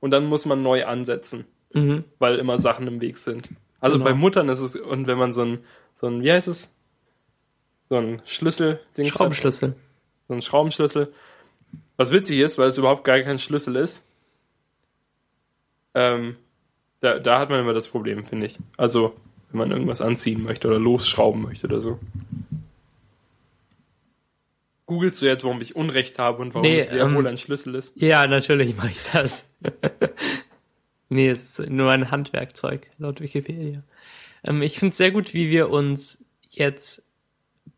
und dann muss man neu ansetzen, mhm. weil immer Sachen im Weg sind. Also genau. bei Muttern ist es, und wenn man so ein, so ein, wie heißt es? So ein Schlüssel, Schraubenschlüssel. Hat, so ein Schraubenschlüssel. Was witzig ist, weil es überhaupt gar kein Schlüssel ist. Ähm, da, da hat man immer das Problem, finde ich. Also, wenn man irgendwas anziehen möchte oder losschrauben möchte oder so googelst du jetzt, warum ich Unrecht habe und warum nee, es sehr ähm, wohl ein Schlüssel ist? Ja, natürlich mache ich das. nee, es ist nur ein Handwerkzeug, laut Wikipedia. Ähm, ich finde es sehr gut, wie wir uns jetzt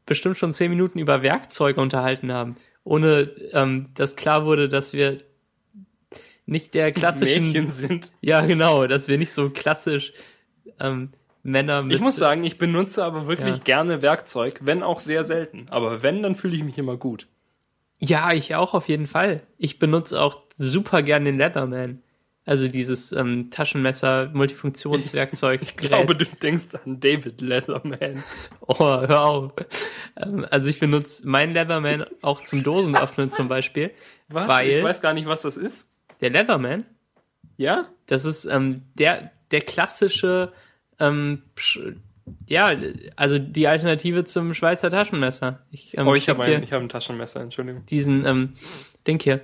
bestimmt schon zehn Minuten über Werkzeuge unterhalten haben, ohne ähm, dass klar wurde, dass wir nicht der klassischen Mädchen sind. Ja, genau, dass wir nicht so klassisch ähm, Männer mit. Ich muss sagen, ich benutze aber wirklich ja. gerne Werkzeug, wenn auch sehr selten. Aber wenn, dann fühle ich mich immer gut. Ja, ich auch auf jeden Fall. Ich benutze auch super gern den Leatherman. Also dieses ähm, Taschenmesser, Multifunktionswerkzeug. Ich glaube, du denkst an David Leatherman. Oh, hör auf. Ähm, also ich benutze meinen Leatherman auch zum Dosenöffnen zum Beispiel. Was? Weil ich weiß gar nicht, was das ist. Der Leatherman? Ja? Das ist ähm, der, der klassische ähm, ja, also die Alternative zum Schweizer Taschenmesser. Ich, ähm, oh, ich habe ein, hab ein Taschenmesser, Entschuldigung. Diesen ähm, Ding hier.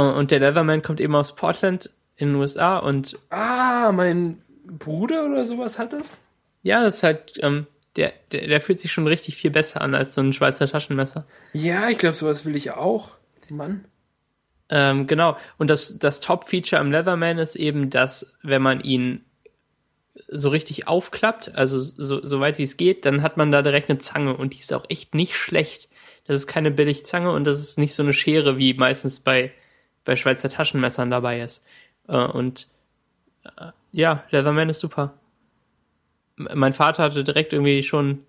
Und der Leatherman kommt eben aus Portland in den USA und. Ah, mein Bruder oder sowas hat das? Ja, das ist halt, ähm, der, der, der fühlt sich schon richtig viel besser an als so ein Schweizer Taschenmesser. Ja, ich glaube, sowas will ich auch. Mann. Ähm, genau. Und das, das Top-Feature am Leatherman ist eben, dass, wenn man ihn so richtig aufklappt, also so, so weit wie es geht, dann hat man da direkt eine Zange und die ist auch echt nicht schlecht. Das ist keine Billigzange und das ist nicht so eine Schere, wie meistens bei, bei Schweizer Taschenmessern dabei ist. Äh, und äh, ja, Leatherman ist super. Mein Vater hatte direkt irgendwie schon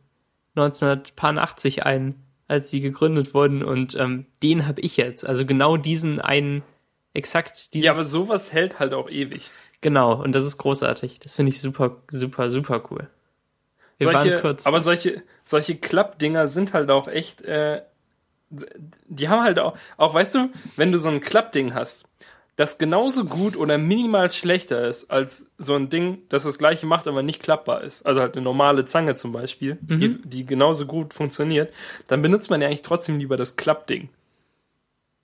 1980 einen, als sie gegründet wurden und ähm, den habe ich jetzt. Also genau diesen einen, exakt diesen. Ja, aber sowas hält halt auch ewig. Genau, und das ist großartig. Das finde ich super, super, super cool. Wir solche, waren kurz. Aber solche, solche Klappdinger sind halt auch echt, äh, die haben halt auch, auch weißt du, wenn du so ein Klappding hast, das genauso gut oder minimal schlechter ist als so ein Ding, das das gleiche macht, aber nicht klappbar ist. Also halt eine normale Zange zum Beispiel, mhm. die, die genauso gut funktioniert, dann benutzt man ja eigentlich trotzdem lieber das Klappding.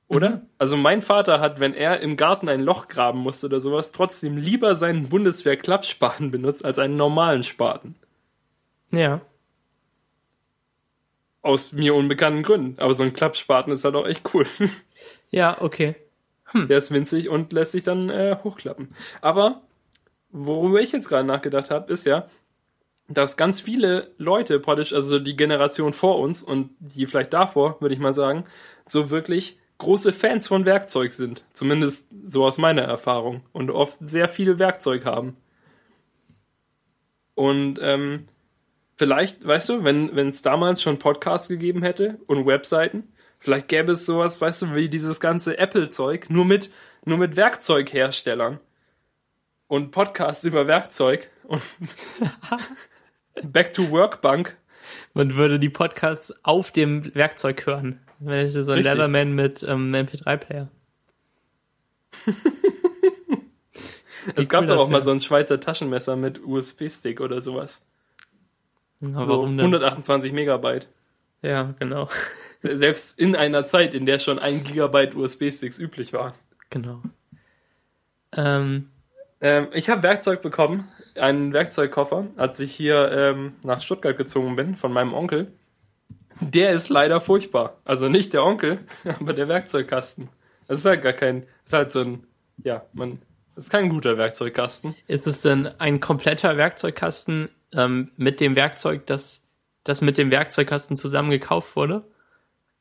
Oder? Mhm. Also mein Vater hat, wenn er im Garten ein Loch graben musste oder sowas, trotzdem lieber seinen Bundeswehr-Klappspaten benutzt als einen normalen Spaten. Ja. Aus mir unbekannten Gründen. Aber so ein Klappspaten ist halt auch echt cool. Ja, okay. Der ist winzig und lässt sich dann äh, hochklappen. Aber worüber ich jetzt gerade nachgedacht habe, ist ja, dass ganz viele Leute praktisch, also die Generation vor uns und die vielleicht davor, würde ich mal sagen, so wirklich große Fans von Werkzeug sind. Zumindest so aus meiner Erfahrung. Und oft sehr viel Werkzeug haben. Und ähm, vielleicht, weißt du, wenn wenn es damals schon Podcasts gegeben hätte und Webseiten, vielleicht gäbe es sowas, weißt du, wie dieses ganze Apple-Zeug, nur mit, nur mit Werkzeugherstellern. Und Podcasts über Werkzeug und Back to Workbank. Man würde die Podcasts auf dem Werkzeug hören. Man hätte so ein Richtig. Leatherman mit ähm, MP3-Player. Es gab cool doch das auch mal wär. so ein Schweizer Taschenmesser mit USB-Stick oder sowas. Na, So warum denn? 128 Megabyte. Ja, genau. Selbst in einer Zeit, in der schon ein Gigabyte USB-Sticks üblich waren. Genau. Ähm, Ähm, ich habe Werkzeug bekommen, einen Werkzeugkoffer, als ich hier ähm, nach Stuttgart gezogen bin von meinem Onkel. Der ist leider furchtbar. Also nicht der Onkel, aber der Werkzeugkasten. Das ist halt gar kein, das ist halt so ein, ja, man, das ist kein guter Werkzeugkasten. ist es denn ein kompletter Werkzeugkasten ähm, mit dem Werkzeug, das, das mit dem Werkzeugkasten zusammen gekauft wurde?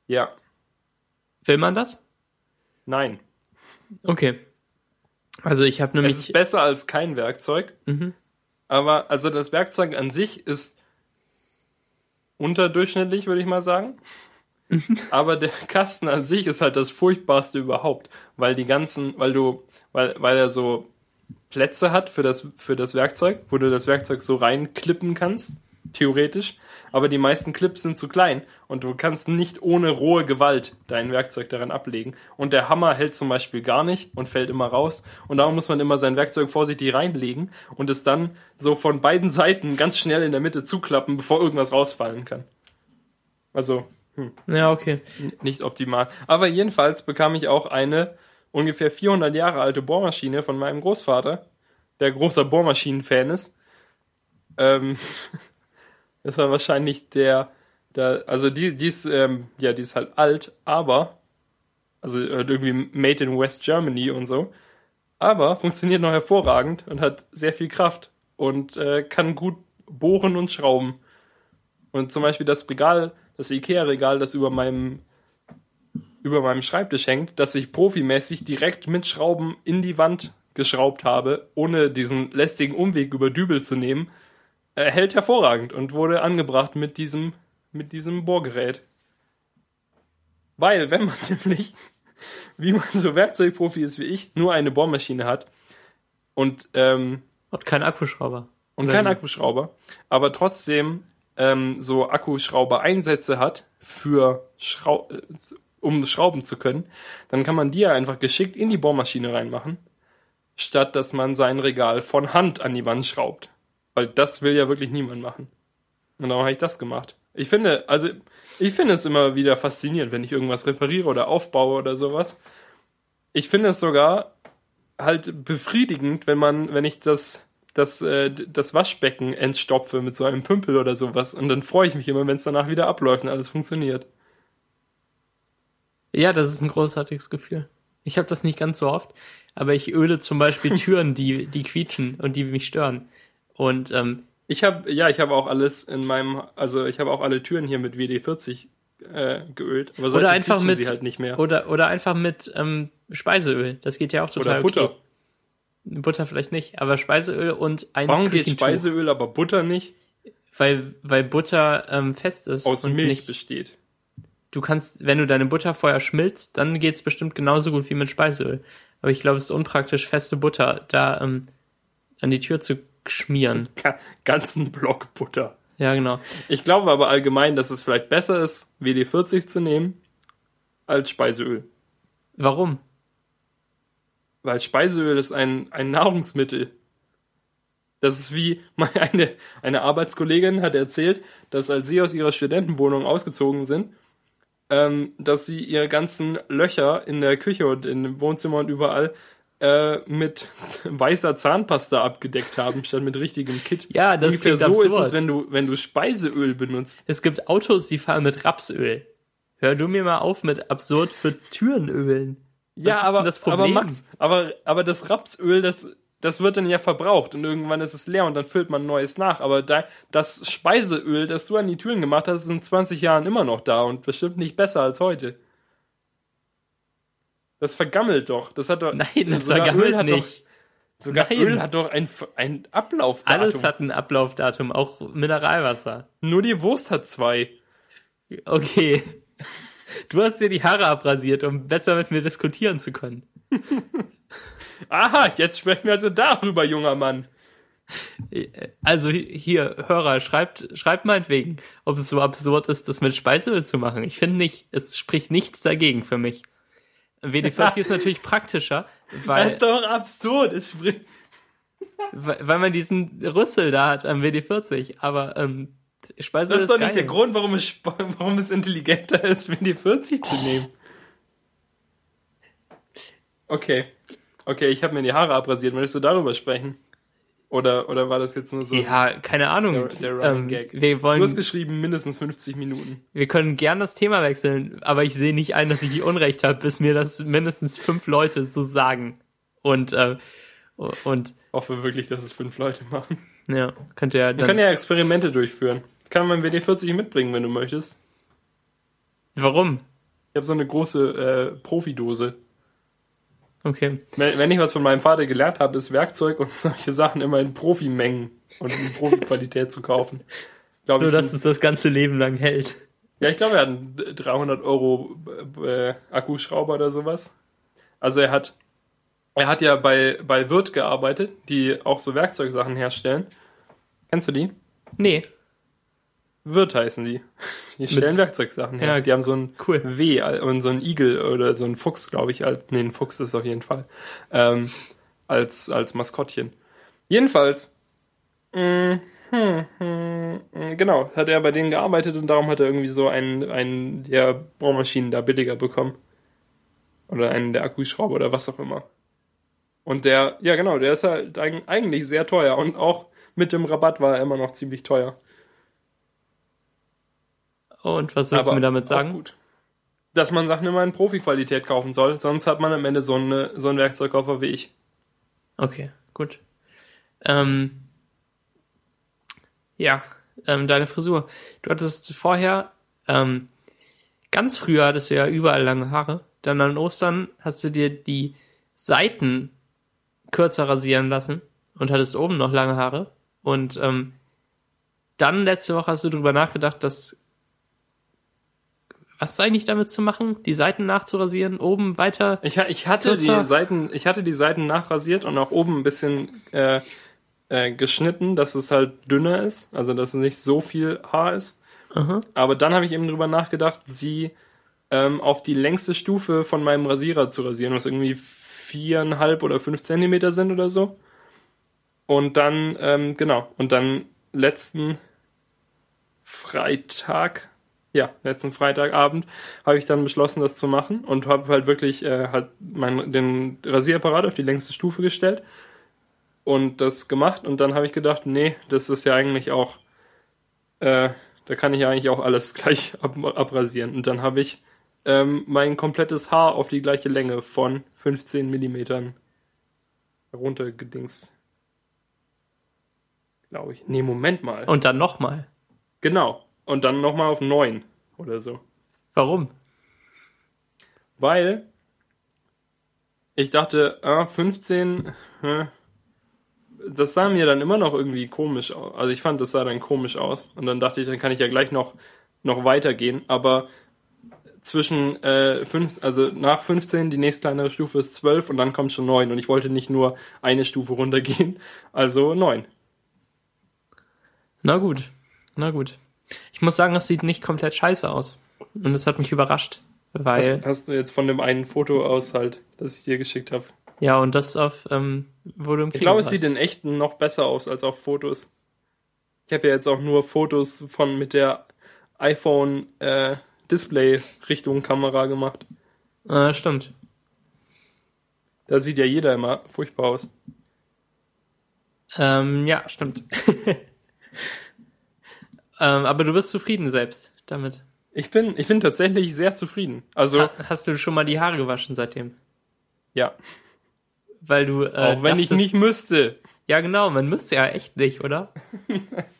Ja, Will man das? nein. Okay. Also ich habe Es nämlich. ist besser als kein Werkzeug. Mhm. Aber also das Werkzeug an sich ist unterdurchschnittlich, würde ich mal sagen. Aber der Kasten an sich ist halt das furchtbarste überhaupt, weil die ganzen, weil du, weil, weil er so Plätze hat für das, für das Werkzeug, wo du das Werkzeug so reinklippen kannst, theoretisch. Aber die meisten Clips sind zu klein und du kannst nicht ohne rohe Gewalt dein Werkzeug daran ablegen. Und der Hammer hält zum Beispiel gar nicht und fällt immer raus. Und darum muss man immer sein Werkzeug vorsichtig reinlegen und es dann so von beiden Seiten ganz schnell in der Mitte zuklappen, bevor irgendwas rausfallen kann. Also, Ja, okay. Nicht optimal. Aber jedenfalls bekam ich auch eine ungefähr 400 Jahre alte Bohrmaschine von meinem Großvater, der großer Bohrmaschinen-Fan ist. Ähm, das war wahrscheinlich der, der also die, die ist, ähm, ja, die ist halt alt, aber, also irgendwie made in West Germany und so, aber funktioniert noch hervorragend und hat sehr viel Kraft und äh, kann gut bohren und schrauben. Und zum Beispiel das Regal, das Ikea-Regal, das über meinem über meinem Schreibtisch hängt, das ich profimäßig direkt mit Schrauben in die Wand geschraubt habe, ohne diesen lästigen Umweg über Dübel zu nehmen, äh, hält hervorragend und wurde angebracht mit diesem, mit diesem Bohrgerät. Weil, wenn man nämlich, wie man so Werkzeugprofi ist wie ich, nur eine Bohrmaschine hat und, ähm, Und kein Akkuschrauber. und Oder kein wie? Akkuschrauber, aber trotzdem ähm, so Akkuschrauber-Einsätze hat für Schrau äh, um schrauben zu können, dann kann man die ja einfach geschickt in die Bohrmaschine reinmachen, statt dass man sein Regal von Hand an die Wand schraubt. Weil das will ja wirklich niemand machen. Und darum habe ich das gemacht. Ich finde, also ich finde es immer wieder faszinierend, wenn ich irgendwas repariere oder aufbaue oder sowas. Ich finde es sogar halt befriedigend, wenn man, wenn ich das, das, äh, das Waschbecken entstopfe mit so einem Pümpel oder sowas. Und dann freue ich mich immer, wenn es danach wieder abläuft und alles funktioniert. Ja, das ist ein großartiges Gefühl. Ich habe das nicht ganz so oft, aber ich öle zum Beispiel Türen, die, die quietschen und die mich stören. Und ähm, Ich habe, ja, ich habe auch alles in meinem, also ich habe auch alle Türen hier mit WD-40 äh, geölt. Aber seitdem einfach mit- sie halt nicht mehr. oder, oder einfach mit ähm, Speiseöl. Das geht ja auch total Oder Butter. okay. Butter vielleicht nicht, aber Speiseöl und ein Warum geht. Speiseöl, aber Butter nicht? Weil, weil Butter ähm, fest ist. Aus und Milch nicht, besteht. Du kannst, wenn du deine Butter vorher schmilzt, dann geht's bestimmt genauso gut wie mit Speiseöl. Aber ich glaube, es ist unpraktisch, feste Butter da ähm, an die Tür zu schmieren. Ga- Ganzen Block Butter. Ja, genau. Ich glaube aber allgemein, dass es vielleicht besser ist, WD-40 zu nehmen, als Speiseöl. Warum? Weil Speiseöl ist ein, ein Nahrungsmittel. Das ist wie meine, eine Arbeitskollegin hat erzählt, dass als sie aus ihrer Studentenwohnung ausgezogen sind, ähm, dass sie ihre ganzen Löcher in der Küche und im Wohnzimmer und überall äh, mit weißer Zahnpasta abgedeckt haben, statt mit richtigem Kit. Ja, das Ungefähr so absurd. ist es, wenn du, wenn du Speiseöl benutzt. Es gibt Autos, die fahren mit Rapsöl. Hör du mir mal auf mit absurd für Türenölen. Was Ja, aber, aber Problem? Max, aber, aber das Rapsöl, das, das wird dann ja verbraucht und irgendwann ist es leer und dann füllt man neues nach. Aber da, das Speiseöl, das du an die Türen gemacht hast, ist in 20 Jahren immer noch da und bestimmt nicht besser als heute. Das vergammelt doch. Das hat doch. Nein, das sogar vergammelt Öl hat nicht. Doch, sogar Nein. Öl hat doch ein, ein Ablaufdatum. Alles hat ein Ablaufdatum, auch Mineralwasser. Nur die Wurst hat zwei. Okay. Du hast dir die Haare abrasiert, um besser mit mir diskutieren zu können. Aha, jetzt sprechen wir also darüber, junger Mann. Also hier, Hörer, schreibt, schreibt meinetwegen, ob es so absurd ist, das mit Speiseöl zu machen. Ich finde nicht, es spricht nichts dagegen für mich. WD-40 ist natürlich praktischer, weil, Das ist doch absurd. Es spricht. weil man diesen Rüssel da hat am WD-40, aber ähm, Speiseöl Das ist doch nicht der Grund, warum es, warum es intelligenter ist, wenn die 40 zu nehmen. Okay. Okay, ich habe mir die Haare abrasiert. Möchtest du darüber sprechen? Oder, oder war das jetzt nur so Ja, keine Ahnung. der, der Running ähm, Gag? wir Du wollen, hast geschrieben, mindestens 50 Minuten. wir können gern das Thema wechseln, aber ich sehe nicht ein, dass ich Unrecht habe, bis mir das mindestens fünf Leute so sagen. Und, äh, und, Hoffe wirklich, dass es fünf Leute machen. ja, könnte ja Wir dann, können ja Experimente durchführen. Ich kann mein WD-40 mitbringen, wenn du möchtest. warum? Ich habe so eine große äh, Profidose. Okay. Wenn, wenn ich was von meinem Vater gelernt habe, ist Werkzeug und solche Sachen immer in Profimengen und in Profiqualität zu kaufen. Glaub So, ich, dass es das ganze Leben lang hält. Ja, ich glaube, er hat einen 300 Euro äh, Akkuschrauber oder sowas. Also er hat, er hat ja bei, bei Wirt gearbeitet, die auch so Werkzeugsachen herstellen. Kennst du die? Nee, Wirt heißen die. Die stellen Werkzeugsachen her. Ja, die haben so ein cool. W und so ein Igel oder so ein Fuchs, glaube ich. Als, nee, ein Fuchs ist auf jeden Fall. Ähm, als, als Maskottchen. Jedenfalls, mh, hm, hm, mh, genau, hat er bei denen gearbeitet und darum hat er irgendwie so einen, einen der Bohrmaschinen da billiger bekommen. Oder einen der Akkuschrauber oder was auch immer. Und der, ja genau, der ist halt eig- eigentlich sehr teuer und auch mit dem Rabatt war er immer noch ziemlich teuer. Und was willst du mir damit sagen? Gut. Dass man Sachen immer in Profi-Qualität kaufen soll, sonst hat man am Ende so, eine, so einen Werkzeugkoffer wie ich. Okay, gut. Ähm, ja, ähm, deine Frisur. Du hattest vorher, ähm, ganz früher hattest du ja überall lange Haare. Dann an Ostern hast du dir die Seiten kürzer rasieren lassen und hattest oben noch lange Haare. Und ähm, dann letzte Woche hast du darüber nachgedacht, dass was eigentlich damit zu machen? Die Seiten nachzurasieren, oben weiter. Ich, ich hatte Kürzer. die Seiten, ich hatte die Seiten nachrasiert und auch oben ein bisschen äh, äh, geschnitten, dass es halt dünner ist, also dass es nicht so viel Haar ist. Aha. Aber dann habe ich eben drüber nachgedacht, sie ähm, auf die längste Stufe von meinem Rasierer zu rasieren, was irgendwie viereinhalb oder fünf Zentimeter sind oder so. Und dann, ähm, genau, und dann letzten Freitag, ja, letzten Freitagabend habe ich dann beschlossen, das zu machen und habe halt wirklich äh, halt mein, den Rasierapparat auf die längste Stufe gestellt und das gemacht und dann habe ich gedacht, nee, das ist ja eigentlich auch, äh, da kann ich ja eigentlich auch alles gleich ab, abrasieren und dann habe ich ähm, mein komplettes Haar auf die gleiche Länge von 15 Millimetern runtergedingst. Glaube ich. Nee, Moment mal. Und dann nochmal. Genau. Und dann nochmal auf 9 oder so. Warum? Weil ich dachte, ah, 15, hä, das sah mir dann immer noch irgendwie komisch aus. Also ich fand, das sah dann komisch aus. Und dann dachte ich, dann kann ich ja gleich noch, noch weitergehen. Aber zwischen äh, fünf, also nach 15, die nächste kleinere Stufe ist 12 und dann kommt schon 9. Und ich wollte nicht nur eine Stufe runtergehen, also 9. Na gut, na gut. Ich muss sagen, das sieht nicht komplett scheiße aus. Und das hat mich überrascht. Weil, Hast, hast du jetzt von dem einen Foto aus halt, das ich dir geschickt habe. ja, und das auf, ähm, wo du im Kino Ich glaube, es sieht in echten noch besser aus als auf Fotos. Ich habe ja jetzt auch nur Fotos von mit der iPhone äh, Display Richtung Kamera gemacht. Äh, stimmt. Da sieht ja jeder immer furchtbar aus. Ähm, ja, stimmt. ähm, aber du bist zufrieden selbst damit. Ich bin, ich bin tatsächlich sehr zufrieden. Also ha hast du schon mal die Haare gewaschen seitdem? Ja. Weil du äh, auch wenn dachtest, ich nicht müsste. Ja, genau, man müsste ja echt nicht, oder?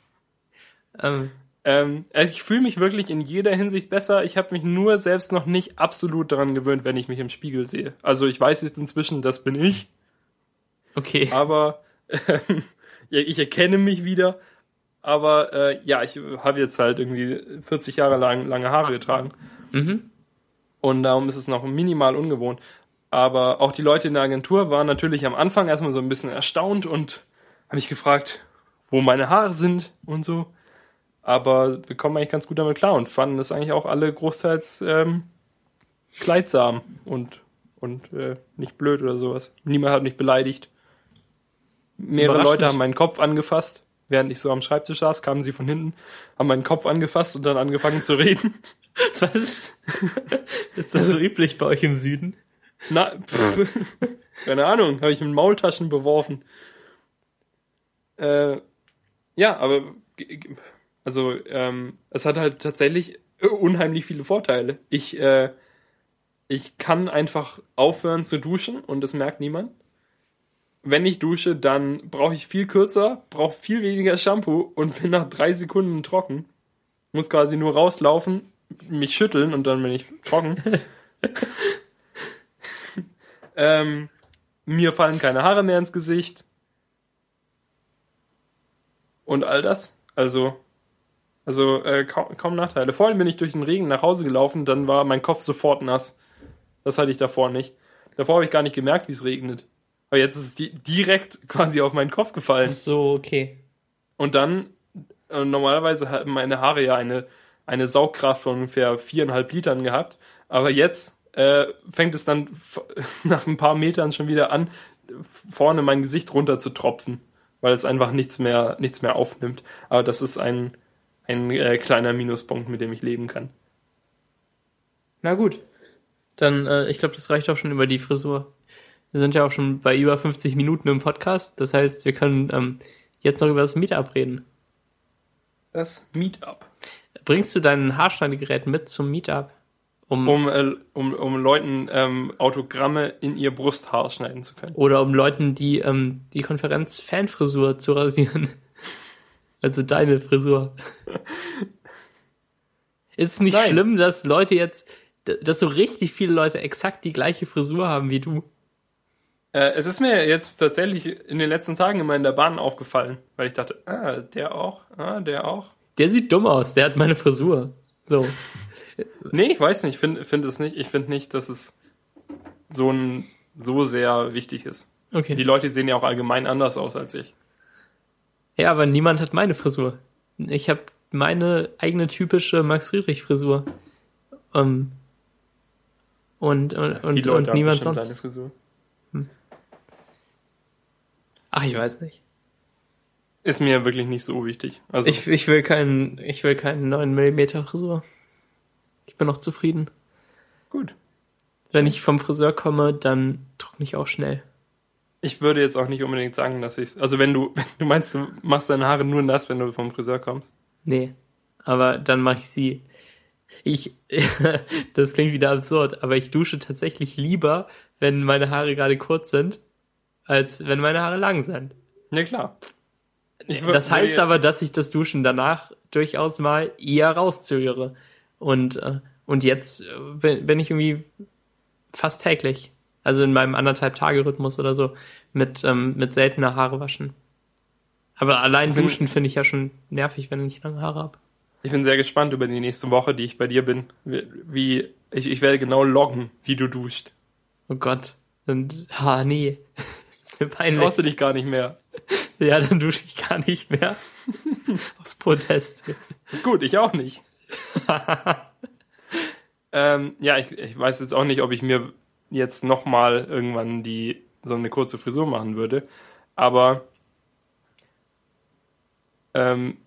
ähm, ähm, also ich fühle mich wirklich in jeder Hinsicht besser. Ich habe mich nur selbst noch nicht absolut daran gewöhnt, wenn ich mich im Spiegel sehe. Also ich weiß jetzt inzwischen, das bin ich. Okay. Aber ähm, ich erkenne mich wieder. Aber äh, ja, ich habe jetzt halt irgendwie 40 Jahre lang lange Haare getragen. Mhm. Und darum ist es noch minimal ungewohnt. Aber auch die Leute in der Agentur waren natürlich am Anfang erstmal so ein bisschen erstaunt und haben mich gefragt, wo meine Haare sind und so. Aber wir kommen eigentlich ganz gut damit klar und fanden das eigentlich auch alle großteils ähm, kleidsam und, und äh, nicht blöd oder sowas. Niemand hat mich beleidigt. Mehrere Leute haben meinen Kopf angefasst. Während ich so am Schreibtisch saß, kamen sie von hinten, haben meinen Kopf angefasst und dann angefangen zu reden. Was? Ist das so üblich bei euch im Süden? Na, pff, keine Ahnung, habe ich mit Maultaschen beworfen. Äh, ja, aber also ähm, es hat halt tatsächlich unheimlich viele Vorteile. Ich, äh, ich kann einfach aufhören zu duschen und das merkt niemand. Wenn ich dusche, dann brauche ich viel kürzer, brauche viel weniger Shampoo und bin nach drei Sekunden trocken. Muss quasi nur rauslaufen, mich schütteln und dann bin ich trocken. ähm, mir fallen keine Haare mehr ins Gesicht. Und all das. Also, also äh, kaum, kaum Nachteile. Vorhin bin ich durch den Regen nach Hause gelaufen, dann war mein Kopf sofort nass. Das hatte ich davor nicht. Davor habe ich gar nicht gemerkt, wie es regnet. Aber jetzt ist es di direkt quasi auf meinen Kopf gefallen. Ach so, okay. Und dann, äh, normalerweise haben meine Haare ja eine, eine Saugkraft von ungefähr viereinhalb Litern gehabt. Aber jetzt äh, fängt es dann nach ein paar Metern schon wieder an, vorne mein Gesicht runter zu tropfen, weil es einfach nichts mehr, nichts mehr aufnimmt. Aber das ist ein, ein äh, kleiner Minuspunkt, mit dem ich leben kann. Na gut. Dann, äh, ich glaube, das reicht auch schon über die Frisur. Wir sind ja auch schon bei über 50 Minuten im Podcast. Das heißt, wir können ähm, jetzt noch über das Meetup reden. Das Meetup. Bringst du dein Haarschneidegerät mit zum Meetup? Um, um, äh, um, um Leuten ähm, Autogramme in ihr Brusthaar schneiden zu können. Oder um Leuten die, ähm, die Konferenz Fanfrisur zu rasieren. Also deine Frisur. Ist es nicht Nein. schlimm, dass Leute jetzt, dass so richtig viele Leute exakt die gleiche Frisur haben wie du? Äh, es ist mir jetzt tatsächlich in den letzten Tagen immer in der Bahn aufgefallen, weil ich dachte, ah, der auch, ah, der auch. Der sieht dumm aus, der hat meine Frisur. So. nee, ich weiß nicht, ich finde find es nicht. Ich finde nicht, dass es so ein so sehr wichtig ist. Okay. Die Leute sehen ja auch allgemein anders aus als ich. Ja, aber niemand hat meine Frisur. Ich habe meine eigene typische Max Friedrich Frisur. Um, und und, und, und niemand sonst. Hm. Ach, ich weiß nicht. Ist mir wirklich nicht so wichtig. Also ich, ich will keinen, ich will keinen 9 mm Frisur. Ich bin noch zufrieden. Gut. Wenn ich vom Friseur komme, dann trockne ich auch schnell. Ich würde jetzt auch nicht unbedingt sagen, dass ich. Also wenn du, wenn du meinst, du machst deine Haare nur nass, wenn du vom Friseur kommst. Nee. Aber dann mache ich sie. Ich, das klingt wieder absurd, aber ich dusche tatsächlich lieber, wenn meine Haare gerade kurz sind, als wenn meine Haare lang sind. Ja, klar. Würd, das heißt aber, dass ich das Duschen danach durchaus mal eher rauszögere. Und, äh, und jetzt äh, bin ich irgendwie fast täglich also in meinem anderthalb Tage Rhythmus oder so mit ähm, mit seltener Haare waschen. Aber allein duschen finde ich ja schon nervig, wenn ich lange Haare habe. Ich bin sehr gespannt über die nächste Woche, die ich bei dir bin. Wie ich, ich werde genau loggen, wie du duscht. Oh Gott. Und ha nee. Ist mir peinlich. Brauchst du dich gar nicht mehr. Ja, dann dusche ich gar nicht mehr. Aus Protest. Ist gut, ich auch nicht. ähm, ja, ich, ich weiß jetzt auch nicht, ob ich mir jetzt nochmal irgendwann die so eine kurze Frisur machen würde. Aber ähm,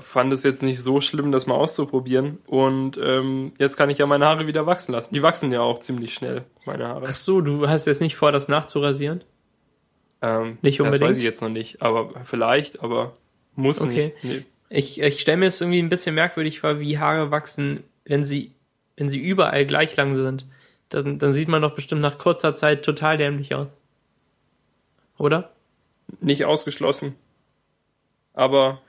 fand es jetzt nicht so schlimm, das mal auszuprobieren. Und ähm, jetzt kann ich ja meine Haare wieder wachsen lassen. Die wachsen ja auch ziemlich schnell, meine Haare. Ach so, du hast jetzt nicht vor, das nachzurasieren? Ähm, nicht unbedingt. Das weiß ich jetzt noch nicht, aber vielleicht, aber muss okay. nicht. Nee. Ich, ich stelle mir es irgendwie ein bisschen merkwürdig vor, wie Haare wachsen, wenn sie, wenn sie überall gleich lang sind. Dann, dann sieht man doch bestimmt nach kurzer Zeit total dämlich aus. Oder? Nicht ausgeschlossen. Aber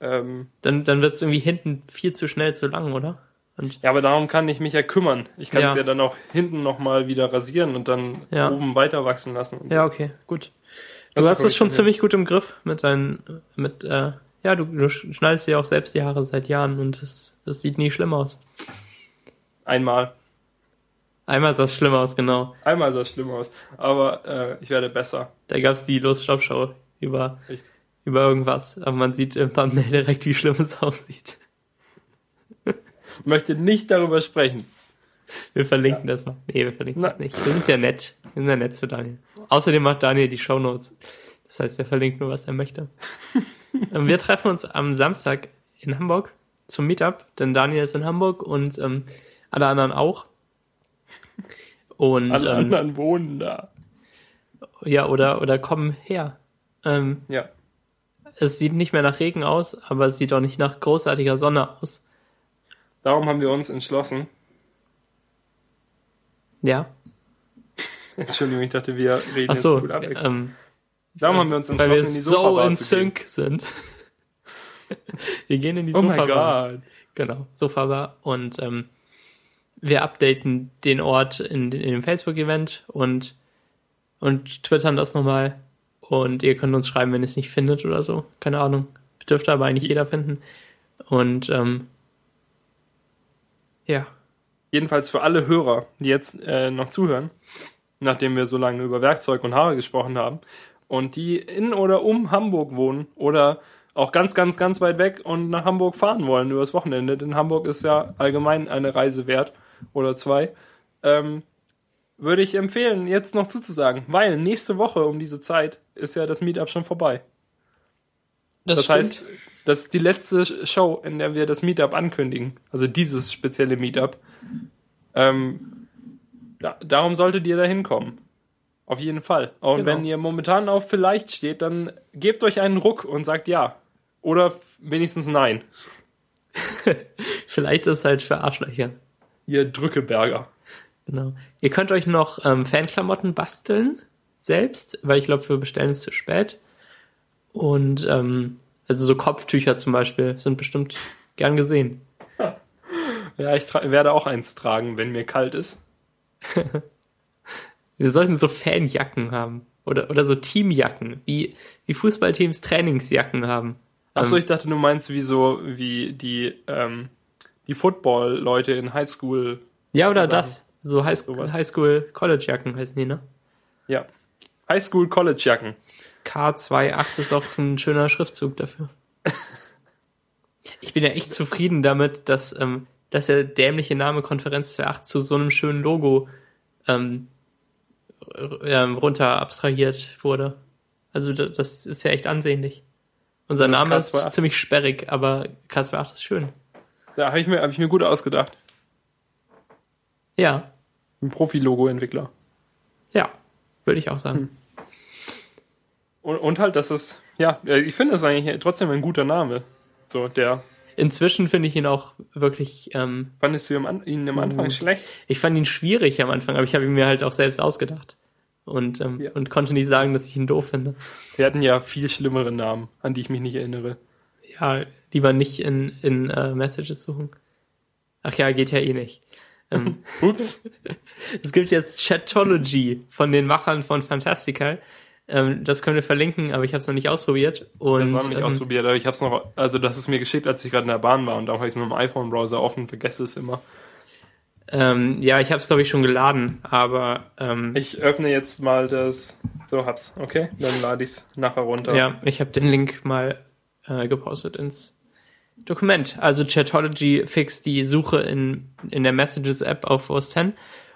ähm, dann dann wird es irgendwie hinten viel zu schnell zu lang, oder? Und ja, aber darum kann ich mich ja kümmern. Ich kann es ja. ja. dann auch hinten nochmal wieder rasieren und dann ja. oben weiter wachsen lassen. ja, okay, gut. Du hast das schon ziemlich gut im Griff mit deinen, mit, äh, ja, du, du schneidest dir auch selbst die Haare seit Jahren und es, es sieht nie schlimm aus. Einmal. Einmal sah es schlimm aus, genau. Einmal sah es schlimm aus, aber äh, ich werde besser. Da gab es die Los-Stop-Show über, über irgendwas, aber man sieht im Thumbnail direkt, wie schlimm es aussieht. Ich möchte nicht darüber sprechen. Wir verlinken ja. das mal. Nee, wir verlinken Na. das nicht. Wir sind ja nett. Wir sind ja nett zu Daniel. Außerdem macht Daniel die Shownotes. Das heißt, er verlinkt nur, was er möchte. Ähm, wir treffen uns am Samstag in Hamburg zum Meetup, denn Daniel ist in Hamburg und ähm, alle anderen auch. Und, alle ähm, anderen wohnen da. Ja, oder, oder kommen her. Ähm, ja. Es sieht nicht mehr nach Regen aus, aber es sieht auch nicht nach großartiger Sonne aus. Darum haben wir uns entschlossen. Ja. Entschuldigung, ich dachte, wir reden Ach so, jetzt gut abwechselnd. Ähm, Darum haben wir uns entschlossen, weil wir in die Sofa so in Sync sind. wir gehen in die oh Sofa-Bar. Genau, Sofa-Bar. Und ähm, wir updaten den Ort in, in dem Facebook-Event und, und twittern das nochmal. Und ihr könnt uns schreiben, wenn ihr es nicht findet oder so. Keine Ahnung. Dürfte aber eigentlich jeder finden. Und ähm, ja. Jedenfalls für alle Hörer, die jetzt äh, noch zuhören, nachdem wir so lange über Werkzeug und Haare gesprochen haben, und die in oder um Hamburg wohnen oder auch ganz, ganz, ganz weit weg und nach Hamburg fahren wollen übers Wochenende, denn Hamburg ist ja allgemein eine Reise wert oder zwei, ähm, würde ich empfehlen, jetzt noch zuzusagen, weil nächste Woche um diese Zeit ist ja das Meetup schon vorbei. Das, das heißt, das ist die letzte Show, in der wir das Meetup ankündigen. Also dieses spezielle Meetup. Ähm, da, darum solltet ihr da hinkommen. Auf jeden Fall. Und genau. wenn ihr momentan auf vielleicht steht, dann gebt euch einen Ruck und sagt ja. Oder wenigstens nein. vielleicht ist es halt für Arschlöcher. Ihr Drückeberger. Genau. Ihr könnt euch noch ähm, Fanklamotten basteln selbst, weil ich glaube, für Bestellen ist zu spät. Und ähm, also so Kopftücher zum Beispiel sind bestimmt gern gesehen. Ja, ich werde auch eins tragen, wenn mir kalt ist. Wir sollten so Fanjacken haben. Oder, oder so Teamjacken, wie, wie Fußballteams Trainingsjacken haben. Achso, ähm, ich dachte, du meinst wie so, wie die, ähm, die Football-Leute in Highschool. Ja, oder sagen. das. So Highschool, Highschool College-Jacken heißen die, ne? Ja. Highschool College-Jacken. K28 ist auch ein schöner Schriftzug dafür. Ich bin ja echt zufrieden damit, dass, ähm, dass der dämliche Name Konferenz 28 zu so einem schönen Logo ähm, ähm, runter abstrahiert wurde. Also das, das ist ja echt ansehnlich. Unser Name ist ziemlich sperrig, aber K28 ist schön. Ja, habe ich, mir, hab ich mir gut ausgedacht. Ja. Ein Profi-Logo-Entwickler. Ja, würde ich auch sagen. Hm. Und, und halt, dass es, ja, ich finde das eigentlich trotzdem ein guter Name. So, der. Inzwischen finde ich ihn auch wirklich. Ähm, Fandest du ihn am Anfang uh, schlecht? Ich fand ihn schwierig am Anfang, aber ich habe ihn mir halt auch selbst ausgedacht. Und, ähm, ja. und konnte nicht sagen, dass ich ihn doof finde. Wir hatten ja viel schlimmere Namen, an die ich mich nicht erinnere. Ja, lieber nicht in, in uh, Messages suchen. Ach ja, geht ja eh nicht. Ähm, Ups. es gibt jetzt Chatology von den Machern von Fantastical. Ähm, das können wir verlinken, aber ich habe es noch nicht ausprobiert. Und, das habe ich ähm, ausprobiert, aber ich habe es noch, also das ist mir geschickt, als ich gerade in der Bahn war und da habe ich es nur im iPhone-Browser offen, vergesse es immer. Ähm, ja, ich habe es glaube ich schon geladen, aber ähm, ich öffne jetzt mal das. So hab's, okay? Dann lade ich es nachher runter. Ja, ich habe den Link mal äh, gepostet ins Dokument. Also Chatology fixt die Suche in in der Messages App auf OS 10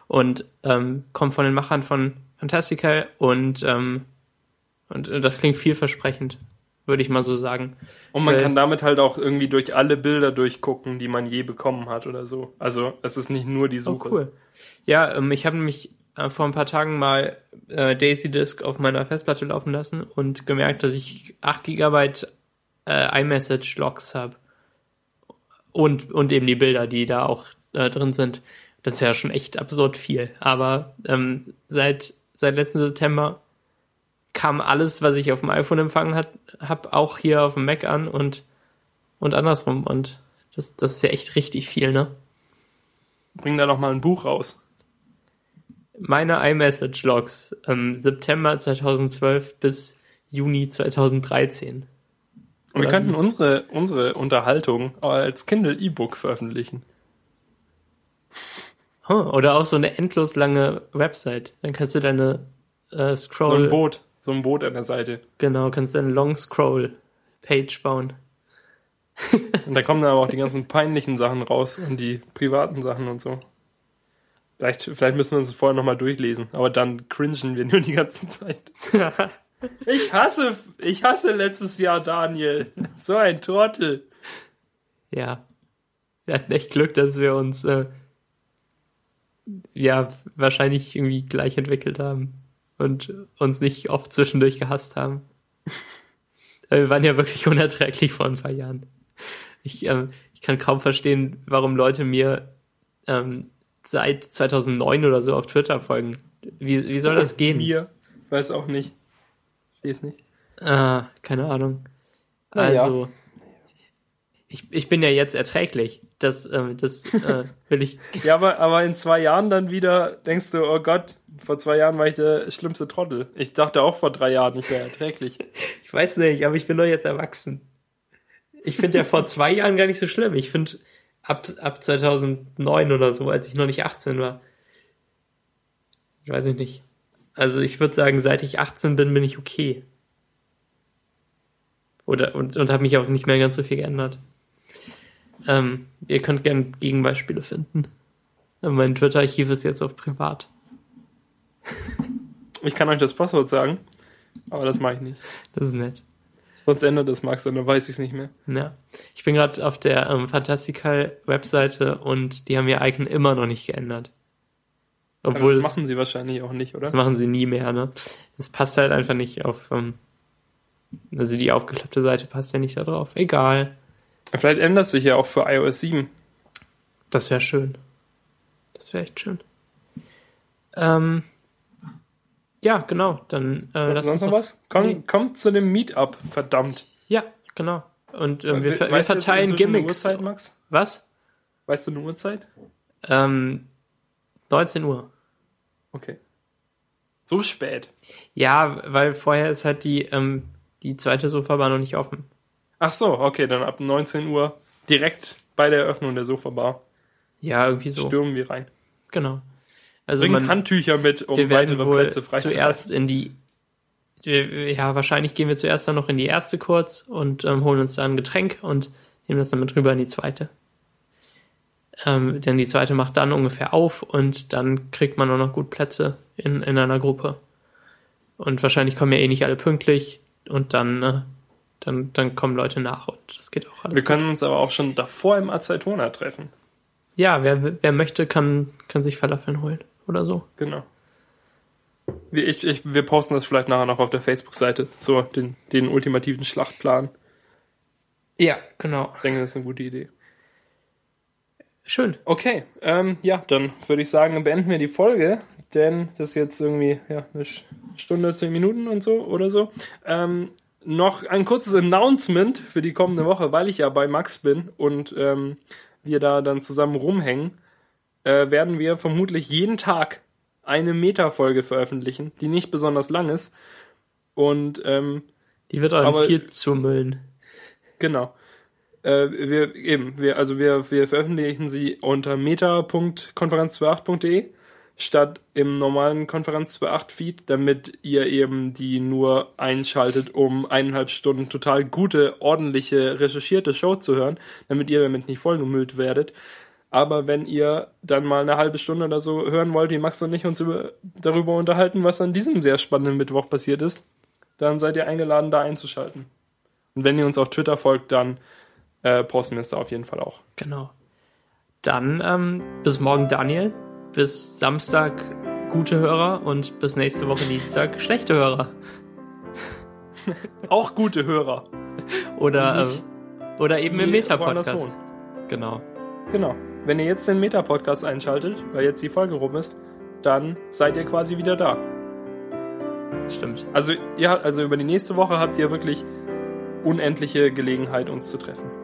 und ähm, kommt von den Machern von Fantastical und ähm, und äh, das klingt vielversprechend. würde ich mal so sagen. Und man Weil, kann damit halt auch irgendwie durch alle Bilder durchgucken, die man je bekommen hat oder so. Also es ist nicht nur die oh, Suche. Oh, cool. Ja, ähm, ich habe nämlich äh, vor ein paar Tagen mal äh, Daisy Disk auf meiner Festplatte laufen lassen und gemerkt, dass ich 8 GB äh, iMessage-Logs habe. Und, und eben die Bilder, die da auch äh, drin sind. Das ist ja schon echt absurd viel. Aber ähm, seit, seit letzten September kam alles, was ich auf dem iPhone empfangen hat, hab auch hier auf dem Mac an und, und andersrum. Und das, das ist ja echt richtig viel, ne? Bring da doch mal ein Buch raus. Meine iMessage-Logs ähm, September 2012 bis Juni 2013. Und wir könnten unsere, unsere Unterhaltung als Kindle E-Book veröffentlichen. Huh, oder auch so eine endlos lange Website. Dann kannst du deine äh, Scroll. So ein Boot. So ein Boot an der Seite. Genau, kannst du eine Long Scroll Page bauen. und da kommen dann aber auch die ganzen peinlichen Sachen raus und die privaten Sachen und so. Vielleicht, vielleicht müssen wir uns vorher nochmal durchlesen, aber dann cringen wir nur die ganze Zeit. ich hasse, ich hasse letztes Jahr Daniel. So ein Trottel. Ja. Wir hatten echt Glück, dass wir uns äh, ja wahrscheinlich irgendwie gleich entwickelt haben und uns nicht oft zwischendurch gehasst haben. Wir waren ja wirklich unerträglich vor ein paar Jahren. Ich, ähm, ich kann kaum verstehen, warum Leute mir ähm, seit 2009 oder so auf Twitter folgen. Wie, wie soll das gehen? Mir? Weiß auch nicht. Ich weiß nicht. Ah, keine Ahnung. Also, ja. ich, ich bin ja jetzt erträglich. Das, äh, das äh, will ich. ja, aber, aber in zwei Jahren dann wieder denkst du, oh Gott, vor zwei Jahren war ich der schlimmste Trottel. Ich dachte auch vor drei Jahren, ich wäre erträglich. ich weiß nicht, aber ich bin doch jetzt erwachsen. Ich finde ja vor zwei Jahren gar nicht so schlimm. Ich finde ab, ab 2009 oder so, als ich noch nicht 18 war. Ich weiß ich nicht. Also ich würde sagen, seit ich 18 bin, bin ich okay. Oder, und, und habe mich auch nicht mehr ganz so viel geändert. Ähm, ihr könnt gerne Gegenbeispiele finden. Mein Twitter-Archiv ist jetzt auf privat. Ich kann euch das Passwort sagen, aber das mache ich nicht. Das ist nett. Sonst ändert das Max, dann weiß ich es nicht mehr. Ja. Ich bin gerade auf der ähm, Fantastical-Webseite und die haben ihr Icon immer noch nicht geändert. Obwohl das, machen sie wahrscheinlich auch nicht, oder? Das machen sie nie mehr, ne? Das passt halt einfach nicht auf. Ähm, also die aufgeklappte Seite passt ja nicht da drauf. Egal. Vielleicht ändert sich ja auch für iOS 7. Das wäre schön. Das wäre echt schön. Ähm, ja, genau. Dann äh, lass Sonst noch was? Komm, nee. Kommt zu dem Meetup, verdammt. Ja, genau. Und äh, wir, wir verteilen Gimmicks. Uhrzeit, Max? Was? Weißt du eine Uhrzeit? Ähm, 19 Uhr. Okay. So spät. Ja, weil vorher ist halt die, ähm, die zweite Sofabar noch nicht offen. Ach so, okay, dann ab 19 Uhr direkt bei der Eröffnung der Sofabar. Ja, irgendwie so. Stürmen wir rein. Genau. Also Bringt man, Handtücher mit, um weitere Plätze freizuhalten. Zuerst in die, ja, wahrscheinlich gehen wir zuerst dann noch in die erste kurz und ähm, holen uns dann ein Getränk und nehmen das dann mit rüber in die zweite. Ähm, denn die zweite macht dann ungefähr auf und dann kriegt man auch noch gut Plätze in, in einer Gruppe. Und wahrscheinlich kommen ja eh nicht alle pünktlich und dann, äh, dann, dann kommen Leute nach und das geht auch alles. Wir können gut. uns aber auch schon davor im Aceitona treffen. Ja, wer, wer möchte, kann, kann sich Falafeln holen oder so. Genau. Ich, ich, wir posten das vielleicht nachher noch auf der Facebook-Seite, so den, den ultimativen Schlachtplan. Ja, genau. Ich denke, das ist eine gute Idee. Schön. Okay, ähm, ja, dann würde ich sagen, beenden wir die Folge, denn das ist jetzt irgendwie ja, eine Stunde, zehn Minuten und so oder so. Ähm, noch ein kurzes Announcement für die kommende Woche, weil ich ja bei Max bin und ähm, wir da dann zusammen rumhängen äh, werden wir vermutlich jeden Tag eine Meta-Folge veröffentlichen, die nicht besonders lang ist. Und ähm, die wird auch aber, viel zumüllen. Genau. Äh, wir eben, wir, also wir, wir veröffentlichen sie unter meta.konferenz28.de statt im normalen Konferenz 2.8 Feed, damit ihr eben die nur einschaltet, um eineinhalb Stunden total gute, ordentliche, recherchierte Show zu hören, damit ihr damit nicht vollgemüllt werdet. Aber wenn ihr dann mal eine halbe Stunde oder so hören wollt, wie Max und ich uns über, darüber unterhalten, was an diesem sehr spannenden Mittwoch passiert ist, dann seid ihr eingeladen, da einzuschalten. Und wenn ihr uns auf Twitter folgt, dann äh, da auf jeden Fall auch. Genau. Dann ähm, bis morgen, Daniel. Bis Samstag gute Hörer und bis nächste Woche Dienstag schlechte Hörer. auch gute Hörer. Oder, äh, oder eben im Meta-Podcast. Genau. Genau. Wenn ihr jetzt den Meta-Podcast einschaltet, weil jetzt die Folge rum ist, dann seid ihr quasi wieder da. Stimmt. Also, ihr, also über die nächste Woche habt ihr wirklich unendliche Gelegenheit, uns zu treffen.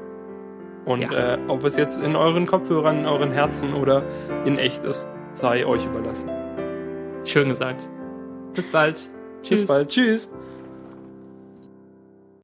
Und ja. äh, ob es jetzt in euren Kopfhörern, in euren Herzen oder in echt ist, sei euch überlassen. Schön gesagt. Bis bald. Tschüss. Bis bald. Tschüss.